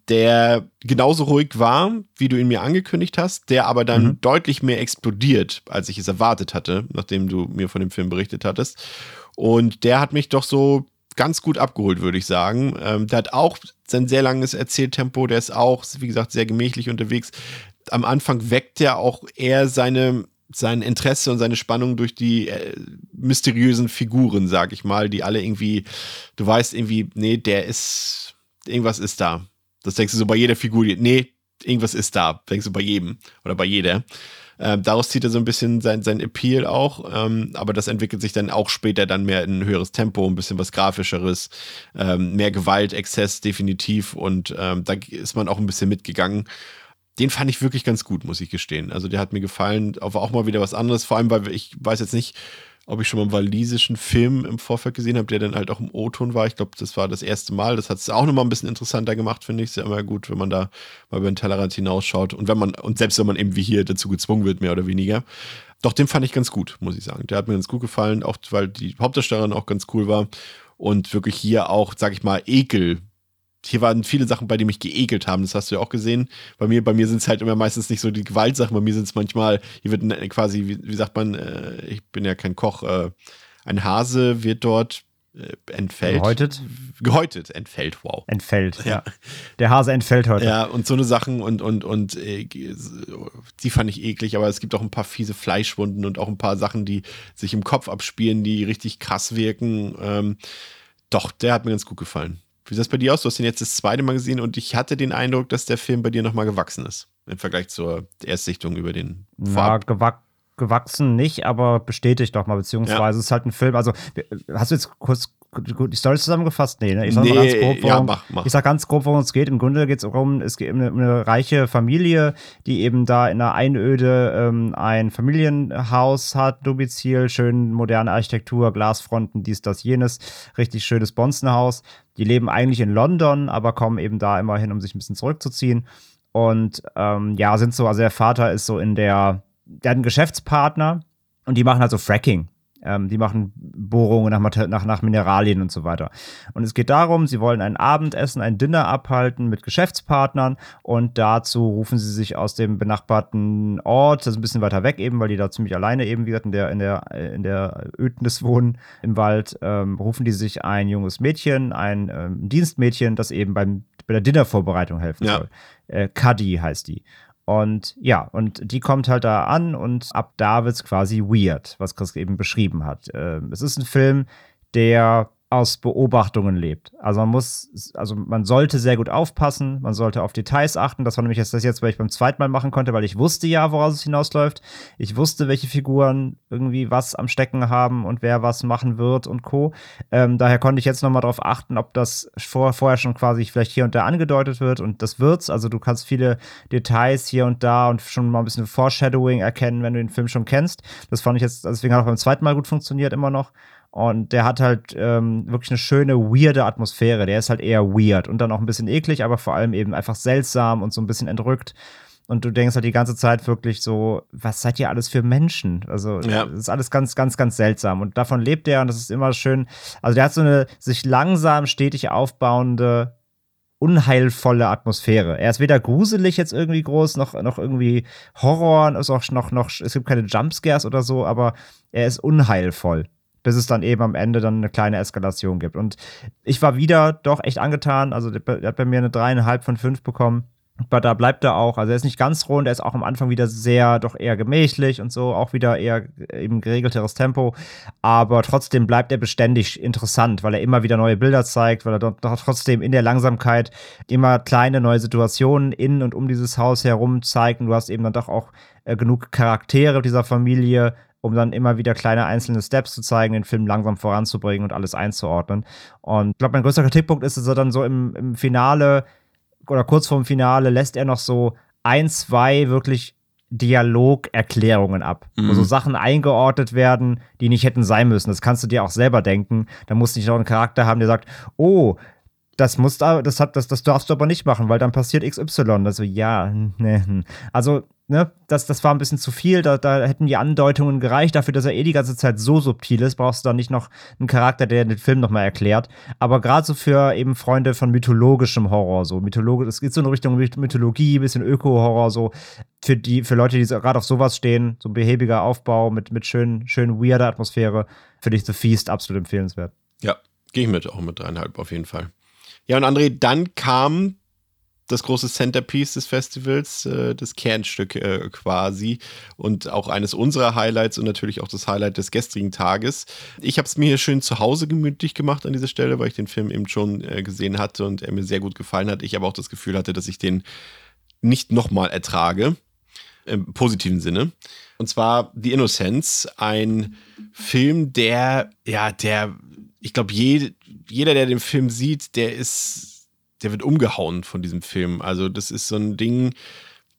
der genauso ruhig war, wie du ihn mir angekündigt hast, der aber dann mhm. deutlich mehr explodiert, als ich es erwartet hatte, nachdem du mir von dem Film berichtet hattest. Und der hat mich doch so ganz gut abgeholt, würde ich sagen. Ähm, der hat auch sein sehr langes Erzähltempo, der ist auch, wie gesagt, sehr gemächlich unterwegs. Am Anfang weckt er auch eher seine, sein Interesse und seine Spannung durch die äh, mysteriösen Figuren, sag ich mal, die alle irgendwie, du weißt irgendwie, nee, der ist, irgendwas ist da. Das denkst du so bei jeder Figur, nee, irgendwas ist da, denkst du bei jedem oder bei jeder. Ähm, daraus zieht er so ein bisschen sein, sein Appeal auch, ähm, aber das entwickelt sich dann auch später dann mehr in ein höheres Tempo, ein bisschen was Grafischeres, ähm, mehr Gewalt, Exzess definitiv und ähm, da ist man auch ein bisschen mitgegangen. Den fand ich wirklich ganz gut, muss ich gestehen. Also der hat mir gefallen, aber auch mal wieder was anderes, vor allem, weil ich weiß jetzt nicht, ob ich schon mal einen walisischen Film im Vorfeld gesehen habe, der dann halt auch im O-Ton war. Ich glaube, das war das erste Mal. Das hat es auch nochmal ein bisschen interessanter gemacht, finde ich. Ist ja immer gut, wenn man da mal über den Tellerrand hinausschaut. Und wenn man, und selbst wenn man eben wie hier dazu gezwungen wird, mehr oder weniger. Doch, den fand ich ganz gut, muss ich sagen. Der hat mir ganz gut gefallen, auch weil die Hauptdarstellerin auch ganz cool war. Und wirklich hier auch, sag ich mal, Ekel hier waren viele Sachen, bei denen mich geekelt haben. Das hast du ja auch gesehen. Bei mir, bei mir sind es halt immer meistens nicht so die Gewaltsachen. Bei mir sind es manchmal, hier wird quasi, wie, wie sagt man, äh, ich bin ja kein Koch, äh, ein Hase wird dort äh, entfällt. Gehäutet? Gehäutet, entfällt, wow. Entfällt, ja. Der Hase entfällt heute. Ja, und so eine Sachen und, und, und äh, die fand ich eklig, aber es gibt auch ein paar fiese Fleischwunden und auch ein paar Sachen, die sich im Kopf abspielen, die richtig krass wirken. Ähm, doch, der hat mir ganz gut gefallen. Wie sieht das bei dir aus? Du hast ihn jetzt das zweite Mal gesehen und ich hatte den Eindruck, dass der Film bei dir nochmal gewachsen ist. Im Vergleich zur Erstsichtung über den Farb. Ja, gewa gewachsen nicht, aber bestätigt doch mal, beziehungsweise ja. es ist halt ein Film. Also, hast du jetzt kurz die Story zusammengefasst? Nee, ne? Ich sag, nee, ganz grob, worum, ja, mach, mach. ich sag ganz grob, worum es geht. Im Grunde geht es darum, es geht um eine, um eine, reiche Familie, die eben da in einer Einöde ähm, ein Familienhaus hat, Domizil, schön moderne Architektur, Glasfronten, dies, das, jenes, richtig schönes Bonzenhaus. Die leben eigentlich in London, aber kommen eben da immer hin, um sich ein bisschen zurückzuziehen. Und ähm, ja, sind so, also der Vater ist so in der, der hat einen Geschäftspartner und die machen halt so Fracking. Ähm, die machen Bohrungen nach, nach, nach Mineralien und so weiter. Und es geht darum, sie wollen ein Abendessen, ein Dinner abhalten mit Geschäftspartnern und dazu rufen sie sich aus dem benachbarten Ort, das ist ein bisschen weiter weg eben, weil die da ziemlich alleine eben, wie gesagt, in der, in der, in der Ödnis wohnen im Wald, ähm, rufen die sich ein junges Mädchen, ein ähm, Dienstmädchen, das eben beim, bei der Dinnervorbereitung helfen ja. soll. Äh, Cuddy heißt die. Und ja, und die kommt halt da an und ab da wird es quasi weird, was Chris eben beschrieben hat. Ähm, es ist ein Film, der aus Beobachtungen lebt. Also man muss, also man sollte sehr gut aufpassen, man sollte auf Details achten. Das war nämlich das jetzt, weil ich beim zweiten Mal machen konnte, weil ich wusste ja, woraus es hinausläuft. Ich wusste, welche Figuren irgendwie was am Stecken haben und wer was machen wird und Co. Ähm, daher konnte ich jetzt nochmal darauf achten, ob das vor, vorher schon quasi vielleicht hier und da angedeutet wird und das wird's. Also du kannst viele Details hier und da und schon mal ein bisschen Foreshadowing erkennen, wenn du den Film schon kennst. Das fand ich jetzt, deswegen hat auch beim zweiten Mal gut funktioniert immer noch. Und der hat halt ähm, wirklich eine schöne, weirde Atmosphäre. Der ist halt eher weird und dann auch ein bisschen eklig, aber vor allem eben einfach seltsam und so ein bisschen entrückt. Und du denkst halt die ganze Zeit wirklich so, was seid ihr alles für Menschen? Also, ja. das ist alles ganz, ganz, ganz seltsam. Und davon lebt er und das ist immer schön. Also, der hat so eine sich langsam, stetig aufbauende, unheilvolle Atmosphäre. Er ist weder gruselig jetzt irgendwie groß, noch, noch irgendwie Horror, ist auch noch, noch, es gibt keine Jumpscares oder so, aber er ist unheilvoll bis es dann eben am Ende dann eine kleine Eskalation gibt. Und ich war wieder doch echt angetan. Also der hat bei mir eine dreieinhalb von fünf bekommen. Aber da bleibt er auch. Also er ist nicht ganz rund, er ist auch am Anfang wieder sehr, doch eher gemächlich und so, auch wieder eher eben geregelteres Tempo. Aber trotzdem bleibt er beständig interessant, weil er immer wieder neue Bilder zeigt, weil er dort trotzdem in der Langsamkeit immer kleine neue Situationen in und um dieses Haus herum zeigt. Und du hast eben dann doch auch äh, genug Charaktere dieser Familie, um dann immer wieder kleine einzelne Steps zu zeigen, den Film langsam voranzubringen und alles einzuordnen. Und ich glaube, mein größter Kritikpunkt ist, dass er dann so im, im Finale oder kurz vorm Finale lässt er noch so ein, zwei wirklich Dialogerklärungen ab, mhm. wo so Sachen eingeordnet werden, die nicht hätten sein müssen. Das kannst du dir auch selber denken. Da musst du nicht noch einen Charakter haben, der sagt, oh, das musst das hat, das, das darfst du aber nicht machen, weil dann passiert XY. Also ja, ne. Also ne, das, das war ein bisschen zu viel. Da, da hätten die Andeutungen gereicht. Dafür, dass er eh die ganze Zeit so subtil ist, brauchst du dann nicht noch einen Charakter, der den Film nochmal erklärt. Aber gerade so für eben Freunde von mythologischem Horror, so Mythologe, es geht so in Richtung Mythologie, bisschen Öko-Horror, so für die, für Leute, die gerade auf sowas stehen, so ein behäbiger Aufbau mit, mit schön, schön weirder Atmosphäre, finde ich The Feast absolut empfehlenswert. Ja, gehe ich mit, auch mit dreieinhalb auf jeden Fall. Ja, und André, dann kam das große Centerpiece des Festivals, äh, das Kernstück äh, quasi und auch eines unserer Highlights und natürlich auch das Highlight des gestrigen Tages. Ich habe es mir hier schön zu Hause gemütlich gemacht an dieser Stelle, weil ich den Film eben schon äh, gesehen hatte und er mir sehr gut gefallen hat. Ich aber auch das Gefühl hatte, dass ich den nicht nochmal ertrage, im positiven Sinne. Und zwar The Innocence, ein Film, der, ja, der, ich glaube, je, jeder, der den Film sieht, der ist der wird umgehauen von diesem Film. Also das ist so ein Ding,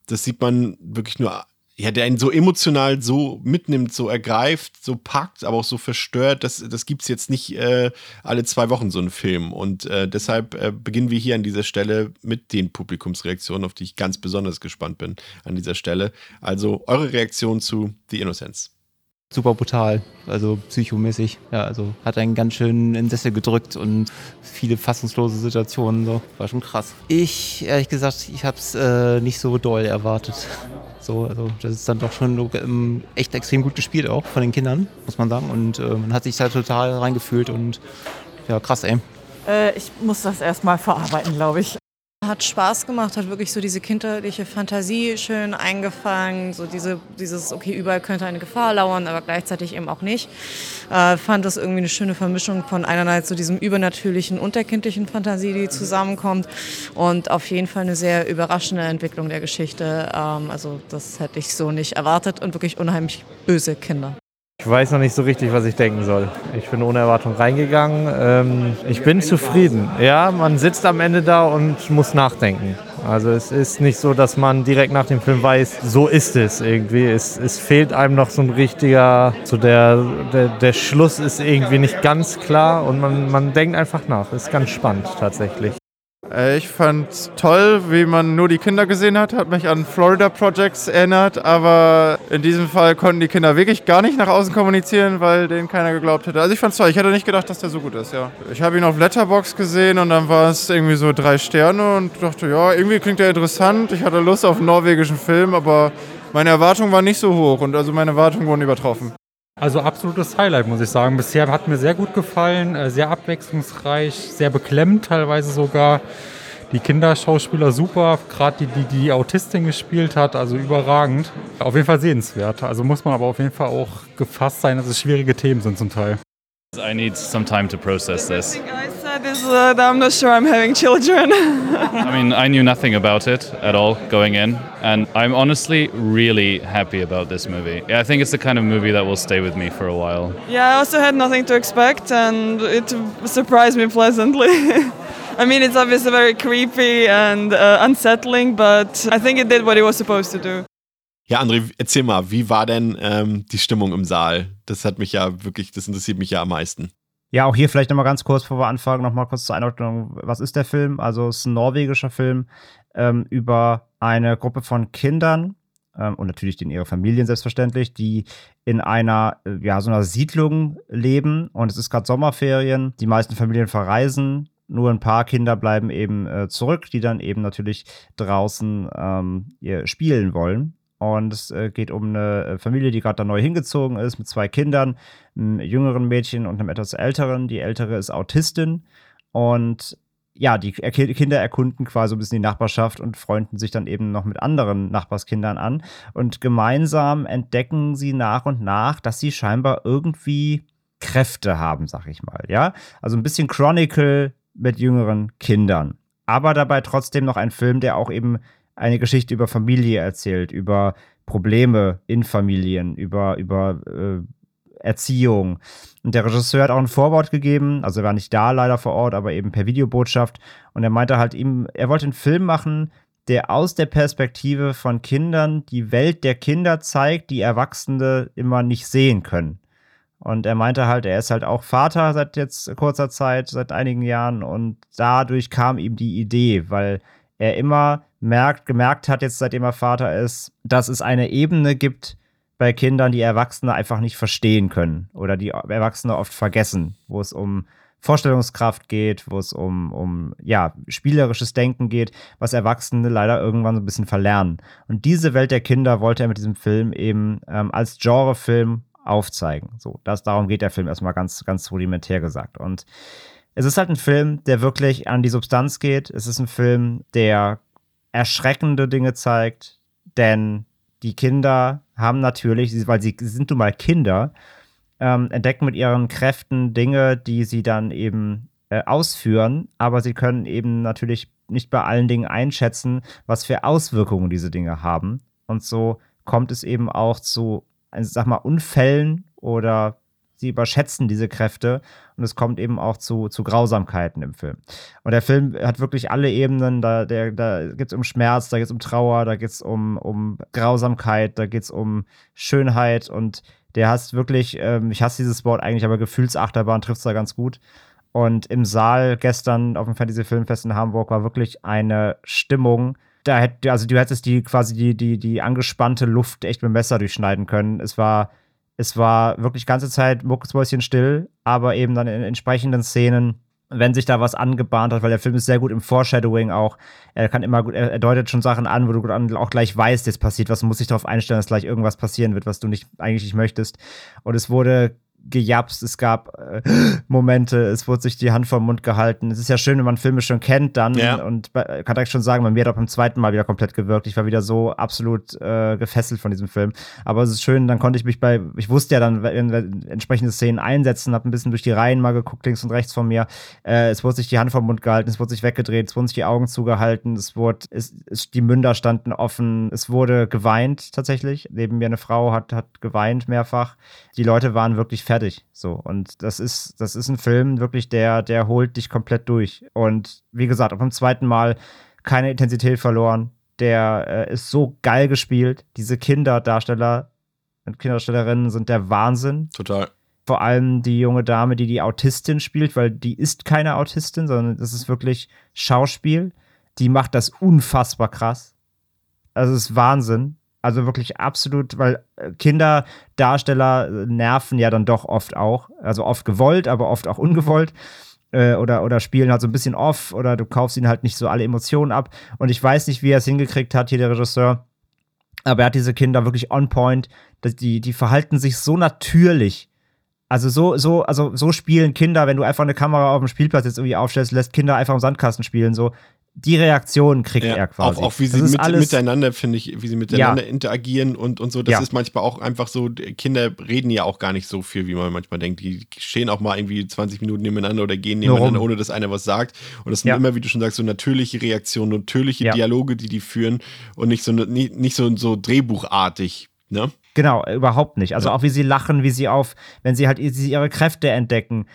das sieht man wirklich nur, ja, der einen so emotional so mitnimmt, so ergreift, so packt, aber auch so verstört. Das, das gibt es jetzt nicht äh, alle zwei Wochen so einen Film. Und äh, deshalb äh, beginnen wir hier an dieser Stelle mit den Publikumsreaktionen, auf die ich ganz besonders gespannt bin an dieser Stelle. Also eure Reaktion zu The Innocence super brutal, also psychomäßig. Ja, also hat einen ganz schön in Sessel gedrückt und viele fassungslose Situationen. So. War schon krass. Ich, ehrlich gesagt, ich habe es äh, nicht so doll erwartet. So, also das ist dann doch schon ähm, echt extrem gut gespielt auch von den Kindern, muss man sagen. Und äh, man hat sich da total reingefühlt und ja, krass, ey. Äh, ich muss das erstmal verarbeiten, glaube ich. Hat Spaß gemacht, hat wirklich so diese kinderliche Fantasie schön eingefangen, so diese, dieses, okay, überall könnte eine Gefahr lauern, aber gleichzeitig eben auch nicht. Äh, fand das irgendwie eine schöne Vermischung von einerseits so diesem übernatürlichen und der kindlichen Fantasie, die zusammenkommt und auf jeden Fall eine sehr überraschende Entwicklung der Geschichte. Ähm, also das hätte ich so nicht erwartet und wirklich unheimlich böse Kinder. Ich weiß noch nicht so richtig, was ich denken soll. Ich bin ohne Erwartung reingegangen. Ähm, ich bin zufrieden. Ja, man sitzt am Ende da und muss nachdenken. Also es ist nicht so, dass man direkt nach dem Film weiß, so ist es irgendwie. Es, es fehlt einem noch so ein richtiger, so der, der, der Schluss ist irgendwie nicht ganz klar und man, man denkt einfach nach. Ist ganz spannend tatsächlich. Äh, ich fand toll, wie man nur die Kinder gesehen hat, hat mich an Florida Projects erinnert, aber in diesem Fall konnten die Kinder wirklich gar nicht nach außen kommunizieren, weil denen keiner geglaubt hätte. Also ich fand's toll, ich hätte nicht gedacht, dass der so gut ist, ja. Ich habe ihn auf Letterbox gesehen und dann war es irgendwie so drei Sterne und dachte, ja, irgendwie klingt der interessant. Ich hatte Lust auf einen norwegischen Film, aber meine Erwartungen waren nicht so hoch und also meine Erwartungen wurden übertroffen. Also absolutes Highlight, muss ich sagen. Bisher hat mir sehr gut gefallen, äh, sehr abwechslungsreich, sehr beklemmt teilweise sogar. Die Kinderschauspieler super, gerade die, die die Autistin gespielt hat, also überragend. Auf jeden Fall sehenswert. Also muss man aber auf jeden Fall auch gefasst sein, dass es schwierige Themen sind zum Teil. I need some time to process this. Said is uh, that I'm not sure I'm having children. I mean, I knew nothing about it at all going in, and I'm honestly really happy about this movie. Yeah, I think it's the kind of movie that will stay with me for a while. yeah, I also had nothing to expect, and it surprised me pleasantly. I mean, it's obviously very creepy and uh, unsettling, but I think it did what it was supposed to do. Ja, André, erzähl mal, wie war denn ähm, die Stimmung im Saal? Das hat mich ja wirklich, das interessiert mich ja am meisten. Ja, auch hier vielleicht nochmal ganz kurz, bevor wir anfangen, nochmal kurz zur Einordnung. Was ist der Film? Also, es ist ein norwegischer Film ähm, über eine Gruppe von Kindern ähm, und natürlich in ihre Familien selbstverständlich, die in einer, äh, ja, so einer Siedlung leben und es ist gerade Sommerferien. Die meisten Familien verreisen. Nur ein paar Kinder bleiben eben äh, zurück, die dann eben natürlich draußen ähm, spielen wollen. Und es äh, geht um eine äh, Familie, die gerade da neu hingezogen ist, mit zwei Kindern, einem jüngeren Mädchen und einem etwas älteren. Die ältere ist Autistin. Und ja, die Er- Kinder erkunden quasi so ein bisschen die Nachbarschaft und freunden sich dann eben noch mit anderen Nachbarskindern an. Und gemeinsam entdecken sie nach und nach, dass sie scheinbar irgendwie Kräfte haben, sag ich mal. Ja, also ein bisschen Chronicle mit jüngeren Kindern. Aber dabei trotzdem noch ein Film, der auch eben eine Geschichte über Familie erzählt, über Probleme in Familien, über, über äh, Erziehung. Und der Regisseur hat auch ein Vorwort gegeben, also er war nicht da leider vor Ort, aber eben per Videobotschaft. Und er meinte halt ihm, er wollte einen Film machen, der aus der Perspektive von Kindern die Welt der Kinder zeigt, die Erwachsene immer nicht sehen können. Und er meinte halt, er ist halt auch Vater seit jetzt kurzer Zeit, seit einigen Jahren. Und dadurch kam ihm die Idee, weil er immer merkt, gemerkt hat, jetzt seitdem er Vater ist, dass es eine Ebene gibt bei Kindern, die Erwachsene einfach nicht verstehen können oder die Erwachsene oft vergessen, wo es um Vorstellungskraft geht, wo es um, um ja, spielerisches Denken geht, was Erwachsene leider irgendwann so ein bisschen verlernen. Und diese Welt der Kinder wollte er mit diesem Film eben ähm, als Genrefilm aufzeigen. So, das, darum geht der Film erstmal ganz, ganz rudimentär gesagt. Und es ist halt ein Film, der wirklich an die Substanz geht. Es ist ein Film, der erschreckende Dinge zeigt, denn die Kinder haben natürlich, weil sie sind nun mal Kinder, ähm, entdecken mit ihren Kräften Dinge, die sie dann eben äh, ausführen, aber sie können eben natürlich nicht bei allen Dingen einschätzen, was für Auswirkungen diese Dinge haben. Und so kommt es eben auch zu, sag mal, Unfällen oder sie überschätzen diese Kräfte und es kommt eben auch zu, zu Grausamkeiten im Film. Und der Film hat wirklich alle Ebenen, da, da geht es um Schmerz, da geht es um Trauer, da geht es um, um Grausamkeit, da geht es um Schönheit und der hast wirklich, ähm, ich hasse dieses Wort eigentlich, aber Gefühlsachterbahn trifft es da ganz gut. Und im Saal gestern auf dem Fantasy Filmfest in Hamburg war wirklich eine Stimmung. Da hätte, also du hättest die quasi die, die, die angespannte Luft echt mit dem Messer durchschneiden können. Es war, es war wirklich ganze Zeit mucksmäuschen still, aber eben dann in entsprechenden Szenen, wenn sich da was angebahnt hat, weil der Film ist sehr gut im Foreshadowing auch. Er kann immer gut, er, deutet schon Sachen an, wo du auch gleich weißt, jetzt passiert was, muss sich darauf einstellen, dass gleich irgendwas passieren wird, was du nicht eigentlich nicht möchtest. Und es wurde gejapst, es gab äh, Momente, es wurde sich die Hand vom Mund gehalten. Es ist ja schön, wenn man Filme schon kennt dann Ja. und bei, kann direkt schon sagen, bei mir hat auch beim zweiten Mal wieder komplett gewirkt. Ich war wieder so absolut äh, gefesselt von diesem Film. Aber es ist schön, dann konnte ich mich bei, ich wusste ja dann, wenn wenn entsprechende Szenen einsetzen, habe ein bisschen durch die Reihen mal geguckt, links und rechts von mir. Äh, es wurde sich die Hand vom Mund gehalten, es wurde sich weggedreht, es wurden sich die Augen zugehalten, es wurde, es, es, die Münder standen offen, es wurde geweint tatsächlich. Neben mir eine Frau hat, hat geweint mehrfach. Die Leute waren wirklich fertig. So. Und das ist, das ist ein Film, wirklich, der, der holt dich komplett durch. Und wie gesagt, auch beim zweiten Mal keine Intensität verloren. Der äh, ist so geil gespielt. Diese Kinderdarsteller und Kinderdarstellerinnen sind der Wahnsinn. Total. Vor allem die junge Dame, die die Autistin spielt, weil die ist keine Autistin, sondern das ist wirklich Schauspiel. Die macht das unfassbar krass. Also es ist Wahnsinn. Also wirklich absolut, weil äh, Kinderdarsteller äh, nerven ja dann doch oft auch. Also oft gewollt, aber oft auch ungewollt. Äh, oder, oder spielen halt so ein bisschen off oder du kaufst ihnen halt nicht so alle Emotionen ab. Und ich weiß nicht, wie er es hingekriegt hat, hier der Regisseur. Aber er hat diese Kinder wirklich on point. Die, die verhalten sich so natürlich. Also so, so, also so spielen Kinder, wenn du einfach eine Kamera auf dem Spielplatz jetzt irgendwie aufstellst, lässt Kinder einfach im Sandkasten spielen. So, die Reaktion kriegt Ja, er quasi. Auch, auch wie sie mit, alles- miteinander, finde ich, wie sie miteinander interagieren und, und so. Das Ja. ist manchmal auch einfach so, Kinder reden ja auch gar nicht so viel, wie man manchmal denkt. Die stehen auch mal irgendwie 20 Minuten nebeneinander oder gehen nebeneinander, ohne dass einer was sagt. Und das sind Ja. immer, wie du schon sagst, so natürliche Reaktionen, natürliche Ja. Dialoge, die die führen und nicht so, nicht, nicht so, so drehbuchartig. Ne? Genau, überhaupt nicht. Also Ja. auch wie sie lachen, wie sie auf, wenn sie halt ihre Kräfte entdecken,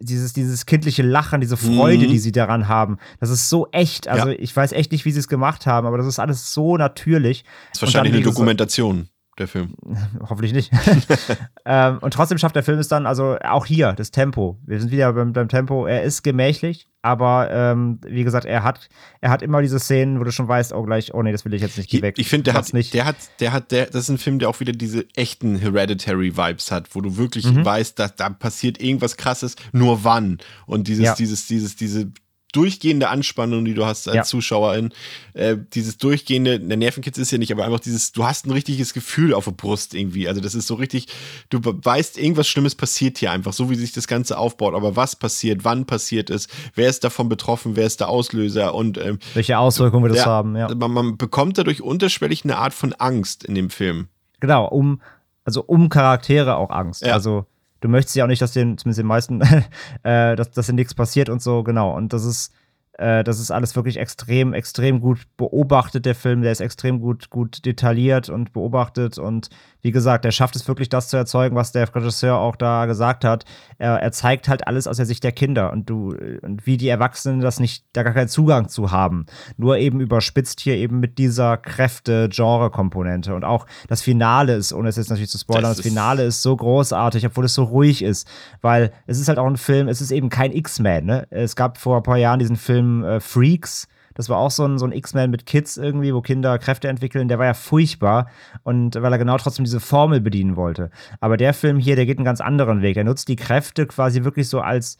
dieses, dieses kindliche Lachen, diese Freude, Mhm. die sie daran haben, das ist so echt. Also Ja. ich weiß echt nicht, wie sie es gemacht haben, aber das ist alles so natürlich. Das ist wahrscheinlich dann, eine Dokumentation, der Film. Hoffentlich nicht. ähm, und trotzdem schafft der Film es dann, also auch hier, das Tempo. Wir sind wieder beim, beim Tempo. Er ist gemächlich, aber ähm, wie gesagt, er hat, er hat immer diese Szenen, wo du schon weißt, oh gleich, oh nee, das will ich jetzt nicht, geh weg. Ich finde, der hat, nicht. der hat, der hat, der, das ist ein Film, der auch wieder diese echten Hereditary-Vibes hat, wo du wirklich Mhm. weißt, dass da passiert irgendwas krasses, nur wann. Und dieses, Ja. dieses, dieses, diese durchgehende Anspannung, die du hast als Ja. Zuschauerin, äh, dieses durchgehende, der Nervenkitzel ist ja nicht, aber einfach dieses, du hast ein richtiges Gefühl auf der Brust irgendwie. Also das ist so richtig, du weißt, irgendwas Schlimmes passiert hier einfach, so wie sich das Ganze aufbaut. Aber was passiert, wann passiert es, wer ist davon betroffen, wer ist der Auslöser und ähm, Welche Auswirkungen wird das haben, ja. Man, man bekommt dadurch unterschwellig eine Art von Angst in dem Film. Genau, um, also um Charaktere auch Angst. Ja. Also du möchtest ja auch nicht, dass den, zumindest den meisten, äh, dass, dass dir nichts passiert und so, genau. Und das ist, äh, das ist alles wirklich extrem, extrem gut beobachtet, der Film. Der ist extrem gut, gut detailliert und beobachtet. Und wie gesagt, er schafft es wirklich, das zu erzeugen, was der Regisseur auch da gesagt hat. Er, er zeigt halt alles aus der Sicht der Kinder und du, und wie die Erwachsenen das nicht, da gar keinen Zugang zu haben. Nur eben überspitzt hier eben mit dieser Kräfte-Genre-Komponente. Und auch das Finale ist, ohne es jetzt natürlich zu spoilern, Das das, Finale ist so großartig, obwohl es so ruhig ist. Weil es ist halt auch ein Film, es ist eben kein X-Men, ne? Es gab vor ein paar Jahren diesen Film äh, Freaks. Das war auch so ein, so ein X-Men mit Kids irgendwie, wo Kinder Kräfte entwickeln. Der war ja furchtbar. Und weil er genau trotzdem diese Formel bedienen wollte. Aber der Film hier, der geht einen ganz anderen Weg. Der nutzt die Kräfte quasi wirklich so als,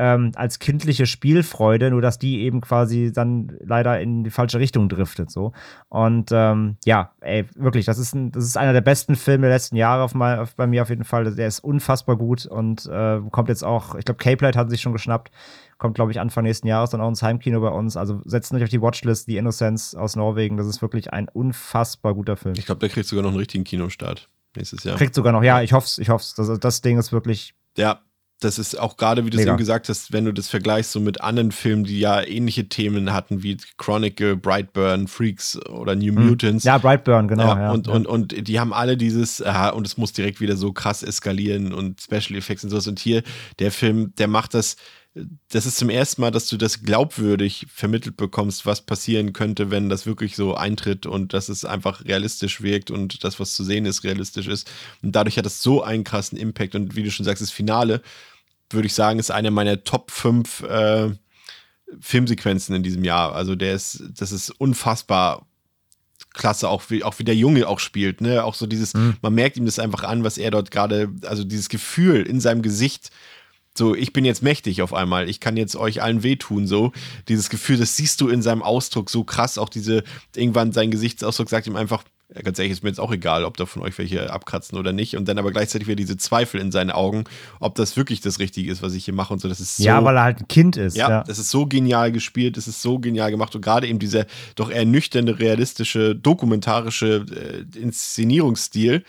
ähm, als kindliche Spielfreude, nur dass die eben quasi dann leider in die falsche Richtung driftet. So. Und ähm, ja, ey, wirklich, das ist, ein, das ist einer der besten Filme der letzten Jahre auf mein, auf, bei mir auf jeden Fall. Der ist unfassbar gut und äh, kommt jetzt auch, ich glaube, K-Plate hat sich schon geschnappt. Kommt, glaube ich, Anfang nächsten Jahres dann auch ins Heimkino bei uns. Also setzt euch auf die Watchlist, die Innocence aus Norwegen. Das ist wirklich ein unfassbar guter Film. Ich glaube, der kriegt sogar noch einen richtigen Kinostart nächstes Jahr. Kriegt sogar noch, ja, ich hoff's, ich hoff's. Das, das Ding ist wirklich Ja, das ist auch gerade, wie du es eben gesagt hast, wenn du das vergleichst so mit anderen Filmen, die ja ähnliche Themen hatten, wie Chronicle, Brightburn, Freaks oder New Hm. Mutants. Ja, Brightburn, genau, Ja, ja, und, ja. Und, und die haben alle dieses, aha, und es muss direkt wieder so krass eskalieren und Special Effects und sowas. Und hier, der Film, der macht das, das ist zum ersten Mal, dass du das glaubwürdig vermittelt bekommst, was passieren könnte, wenn das wirklich so eintritt und dass es einfach realistisch wirkt und das, was zu sehen ist, realistisch ist. Und dadurch hat es so einen krassen Impact. Und wie du schon sagst, das Finale, würde ich sagen, ist eine meiner Top 5 äh, Filmsequenzen in diesem Jahr. Also der ist, das ist unfassbar klasse, auch wie, auch wie der Junge auch spielt, ne? Auch so dieses, man merkt ihm das einfach an, was er dort gerade, also dieses Gefühl in seinem Gesicht, so, ich bin jetzt mächtig auf einmal, ich kann jetzt euch allen wehtun, so. Dieses Gefühl, das siehst du in seinem Ausdruck so krass, auch diese, irgendwann sein Gesichtsausdruck sagt ihm einfach, ja, ganz ehrlich, ist mir jetzt auch egal, ob da von euch welche abkratzen oder nicht. Und dann aber gleichzeitig wieder diese Zweifel in seinen Augen, ob das wirklich das Richtige ist, was ich hier mache und so. Das ist so, Ja, weil er halt ein Kind ist. ja, Ja, das ist so genial gespielt, das ist so genial gemacht und gerade eben dieser doch eher nüchterne, realistische, dokumentarische äh, Inszenierungsstil,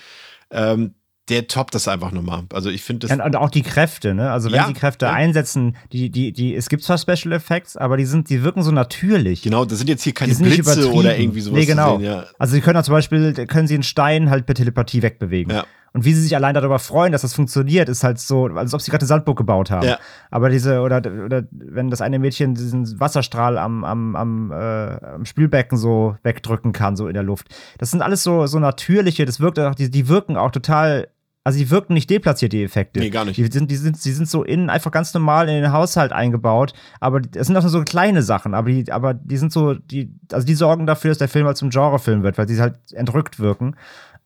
ähm, der toppt das einfach nochmal. Also ich finde das. Und, auch die Kräfte, ne? Also wenn Ja, sie Kräfte ja. einsetzen, die, die, die, es gibt zwar Special Effects, aber die sind, die wirken so natürlich. Genau, das sind jetzt hier keine Die Blitze oder irgendwie sowas Nee, genau. sehen, ja. Also sie können auch zum Beispiel, können sie einen Stein halt per Telepathie wegbewegen. Ja. Und wie sie sich allein darüber freuen, dass das funktioniert, ist halt so, als ob sie gerade eine Sandburg gebaut haben. Ja. Aber diese, oder, oder wenn das eine Mädchen diesen Wasserstrahl am, am, am, äh, am Spülbecken so wegdrücken kann, so in der Luft. Das sind alles so, so natürliche, das wirkt auch, die, die wirken auch total, also die wirken nicht deplatziert, die Effekte. Nee, gar nicht. Die sind, die sind, die sind so in, einfach ganz normal in den Haushalt eingebaut, aber es sind auch nur so kleine Sachen, aber die, aber die sind so, die, also die sorgen dafür, dass der Film halt zum Genrefilm wird, weil die halt entrückt wirken.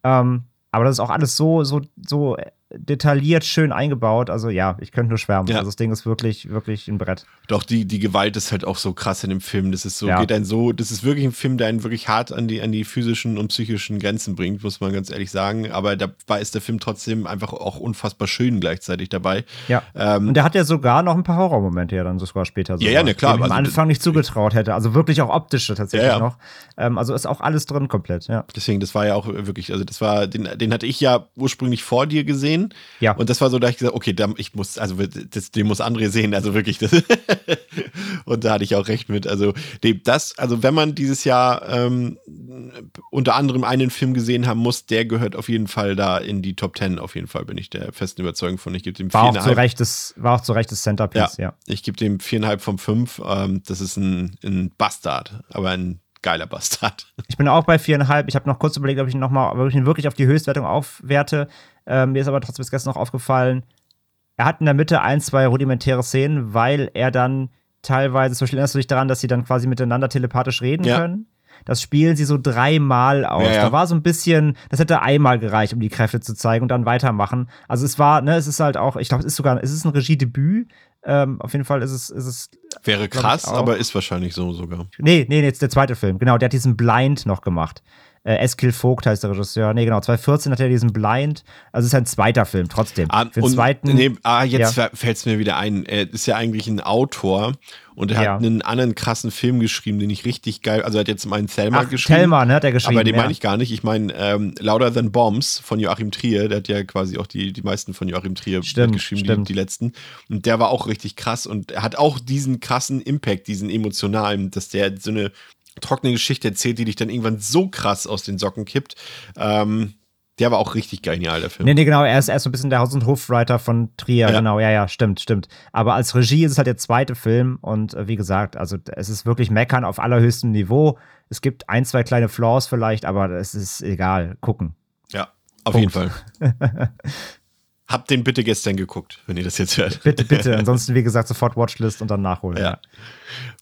Ähm, aber das ist auch alles so, so, so detailliert, schön eingebaut. Also ja, ich könnte nur schwärmen. Ja. Also das Ding ist wirklich, wirklich ein Brett. Doch die, die Gewalt ist halt auch so krass in dem Film. Das ist so, Ja. geht einen so, das ist wirklich ein Film, der einen wirklich hart an die, an die physischen und psychischen Grenzen bringt, muss man ganz ehrlich sagen. Aber dabei ist der Film trotzdem einfach auch unfassbar schön gleichzeitig dabei. Ja. Ähm, Und der hat ja sogar noch ein paar Horrormomente ja dann sogar später. Ja, ja, ne, klar, Dem ich am also- Anfang nicht zugetraut hätte. Also wirklich auch optische tatsächlich Ja, ja. noch. Ähm, also ist auch alles drin komplett, ja. Deswegen, das war ja auch wirklich, also das war, den, den hatte ich ja ursprünglich vor dir gesehen. Ja. Und das war so, da ich gesagt, okay, da, ich muss, also das, den muss André sehen, also wirklich. Das und da hatte ich auch recht mit. Also das, also wenn man dieses Jahr ähm, unter anderem einen Film gesehen haben muss, der gehört auf jeden Fall da in die Top Ten. Auf jeden Fall bin ich der festen Überzeugung von. Ich gebe dem War auch, zu. Recht das, war auch zu Recht das Centerpiece, ja. Ich gebe dem viereinhalb von fünf. Ähm, das ist ein, ein Bastard, aber ein geiler Bastard. Ich bin auch bei viereinhalb. Ich habe noch kurz überlegt, ob ich ihn noch mal, ob ich ihn wirklich auf die Höchstwertung aufwerte. Ähm, mir ist aber trotzdem bis gestern noch aufgefallen, er hat in der Mitte ein, zwei rudimentäre Szenen, weil er dann teilweise, zum Beispiel erinnerst du dich daran, dass sie dann quasi miteinander telepathisch reden Ja. können? Das spielen sie so dreimal aus. Ja, ja. Da war so ein bisschen, das hätte einmal gereicht, um die Kräfte zu zeigen und dann weitermachen. Also es war, ne, es ist halt auch, ich glaube, es ist sogar, es ist ein Regiedebüt. Ähm, auf jeden Fall ist es, ist es Wäre krass, aber ist wahrscheinlich so sogar. Nee, nee, nee, jetzt der zweite Film. Genau, der hat diesen Blind noch gemacht. Äh, Eskil Vogt heißt der Regisseur. Nee, genau, 2014 hat er diesen Blind. Also es ist ein zweiter Film, trotzdem. Ah, Für den und, zweiten. nee, ah, jetzt Ja. fällt es mir wieder ein. Er ist ja eigentlich ein Autor und er Ja. hat einen anderen krassen Film geschrieben, den ich richtig geil. Also er hat jetzt zum einen Thelma Ach, geschrieben. Thelma, ne, hat er geschrieben, Aber den ja. meine ich gar nicht. Ich meine ähm, Louder Than Bombs von Joachim Trier. Der hat ja quasi auch die, die meisten von Joachim Trier Stimmt, geschrieben, die, stimmt. die letzten. Und der war auch richtig krass und er hat auch diesen krassen Impact, diesen emotionalen, dass der so eine trockene Geschichte erzählt, die dich dann irgendwann so krass aus den Socken kippt. Ähm, der war auch richtig genial, der Film. Nee, nee, genau, er ist, er ist so ein bisschen der Haus- und Hofwriter von Trier, Ja. genau, ja, ja, stimmt, stimmt. Aber als Regie ist es halt der zweite Film und äh, wie gesagt, also es ist wirklich Meckern auf allerhöchstem Niveau. Es gibt ein, zwei kleine Flaws vielleicht, aber es ist egal, gucken. Ja, auf Punkt. jeden Fall. Habt den bitte gestern geguckt, wenn ihr das jetzt hört. Bitte, bitte. Ansonsten, wie gesagt, sofort Watchlist und dann nachholen. Ja.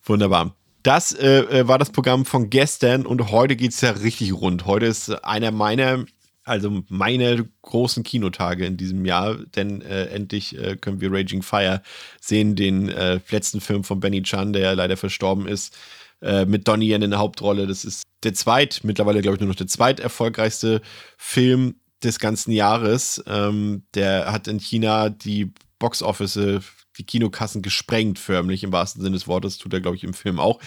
Wunderbar. Das äh, äh, war das Programm von gestern und heute geht es ja richtig rund. Heute ist einer meiner, also meine großen Kinotage in diesem Jahr, denn äh, endlich äh, können wir Raging Fire sehen, den äh, letzten Film von Benny Chan, der ja leider verstorben ist, äh, mit Donnie Yen in der Hauptrolle. Das ist der zweit, mittlerweile glaube ich nur noch der zweit erfolgreichste Film des ganzen Jahres. Ähm, der hat in China die Boxoffice, die Kinokassen gesprengt, förmlich im wahrsten Sinne des Wortes, tut er, glaube ich, im Film auch.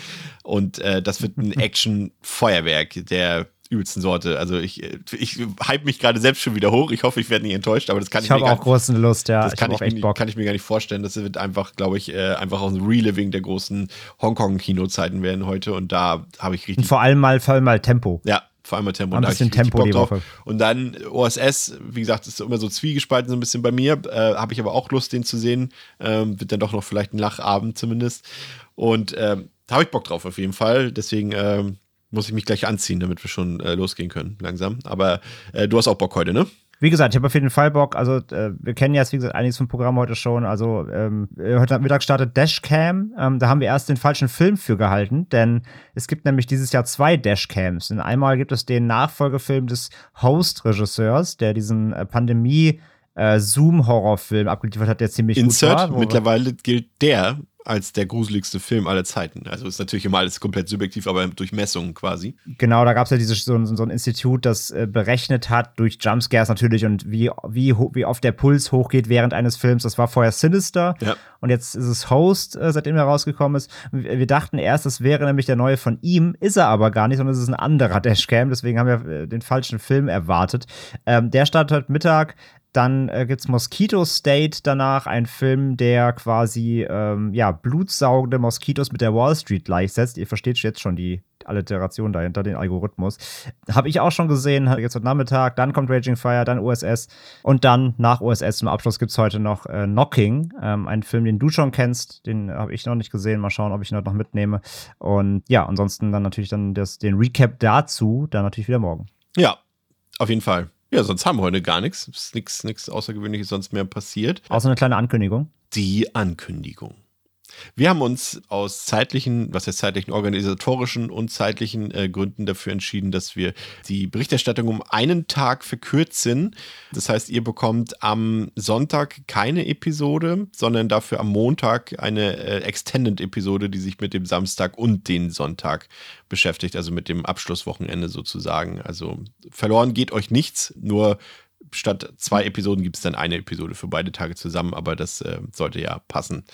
Und äh, das wird ein Action-Feuerwerk der übelsten Sorte. Also ich, ich hype mich gerade selbst schon wieder hoch. Ich hoffe, ich werde nicht enttäuscht, aber das kann ich, Ich habe mir gar auch große Lust, ja. das Ich kann ich, mir, kann ich mir gar nicht vorstellen. Das wird einfach, glaube ich, äh, einfach auch ein Reliving der großen Hongkong-Kinozeiten werden heute. Und da habe ich richtig Und vor allem mal, vor allem mal Tempo. ja, vor allem mal Tempo. Ein bisschen Tempo die drauf. Woche. Und dann OSS, wie gesagt, ist immer so zwiegespalten so ein bisschen bei mir. Äh, Habe ich aber auch Lust, den zu sehen. Ähm, wird dann doch noch vielleicht ein Lachabend zumindest. Und ähm, da habe ich Bock drauf auf jeden Fall. Deswegen ähm, muss ich mich gleich anziehen, damit wir schon äh, losgehen können, langsam. Aber äh, du hast auch Bock heute, ne? Wie gesagt, ich habe auf jeden Fall Bock. Also, äh, wir kennen jetzt, wie gesagt, einiges vom Programm heute schon. Also, ähm, äh, heute Mittag startet Dashcam. Ähm, da haben wir erst den falschen Film für gehalten, denn es gibt nämlich dieses Jahr zwei Dashcams. Und einmal gibt es den Nachfolgefilm des Host-Regisseurs, der diesen äh, Pandemie- äh, Zoom-Horrorfilm abgeliefert hat, der ziemlich Insert, gut war. wir- mittlerweile gilt der als der gruseligste Film aller Zeiten. Also ist natürlich immer alles komplett subjektiv, aber durch Messungen quasi. Genau, da gab es ja dieses, so, ein- so ein Institut, das äh, berechnet hat, durch Jumpscares natürlich und wie, wie, wie oft der Puls hochgeht während eines Films. Das war vorher Sinister Ja. und jetzt ist es Host, äh, seitdem er rausgekommen ist. Wir, wir dachten erst, das wäre nämlich der neue von ihm, ist er aber gar nicht, sondern es ist ein anderer Dashcam, deswegen haben wir äh, den falschen Film erwartet. Ähm, der startet heute Mittag. Dann äh, gibt es Mosquito State danach, ein Film, der quasi ähm, ja, blutsaugende Moskitos mit der Wall Street gleichsetzt. Ihr versteht jetzt schon die Alliteration dahinter, den Algorithmus. Habe ich auch schon gesehen, jetzt heute Nachmittag. Dann kommt Raging Fire, dann USS. Und dann nach USS zum Abschluss gibt es heute noch äh, Knocking, ähm, einen Film, den du schon kennst. Den habe ich noch nicht gesehen. Mal schauen, ob ich ihn heute noch mitnehme. Und ja, ansonsten dann natürlich dann das, den Recap dazu, dann natürlich wieder morgen. Ja, auf jeden Fall. Ja, sonst haben wir heute gar nichts. Ist nichts, nichts Außergewöhnliches sonst mehr passiert. Außer eine kleine Ankündigung. Die Ankündigung. Wir haben uns aus zeitlichen, was heißt zeitlichen, organisatorischen und zeitlichen äh, Gründen dafür entschieden, dass wir die Berichterstattung um einen Tag verkürzen. Das heißt, ihr bekommt am Sonntag keine Episode, sondern dafür am Montag eine äh, Extended-Episode, die sich mit dem Samstag und den Sonntag beschäftigt, also mit dem Abschlusswochenende sozusagen. Also verloren geht euch nichts, nur statt zwei Episoden gibt es dann eine Episode für beide Tage zusammen, aber das äh, sollte ja passen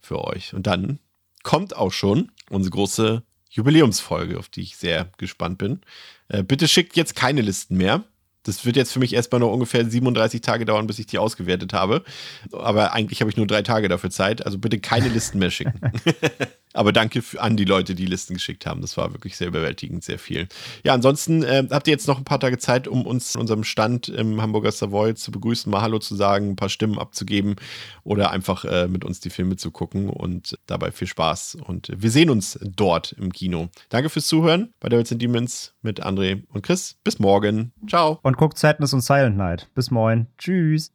für euch. Und dann kommt auch schon unsere große Jubiläumsfolge, auf die ich sehr gespannt bin. Äh, bitte schickt jetzt keine Listen mehr. Das wird jetzt für mich erstmal noch ungefähr 37 Tage dauern, bis ich die ausgewertet habe. Aber eigentlich habe ich nur drei Tage dafür Zeit. Also bitte keine Listen mehr schicken. Aber danke an die Leute, die Listen geschickt haben. Das war wirklich sehr überwältigend, sehr viel. Ja, ansonsten äh, habt ihr jetzt noch ein paar Tage Zeit, um uns in unserem Stand im Hamburger Savoy zu begrüßen, mal Hallo zu sagen, ein paar Stimmen abzugeben oder einfach äh, mit uns die Filme zu gucken und dabei viel Spaß. Und wir sehen uns dort im Kino. Danke fürs Zuhören bei Devils and Demons mit André und Chris. Bis morgen. Ciao. Und guckt Sadness und Silent Night. Bis morgen. Tschüss.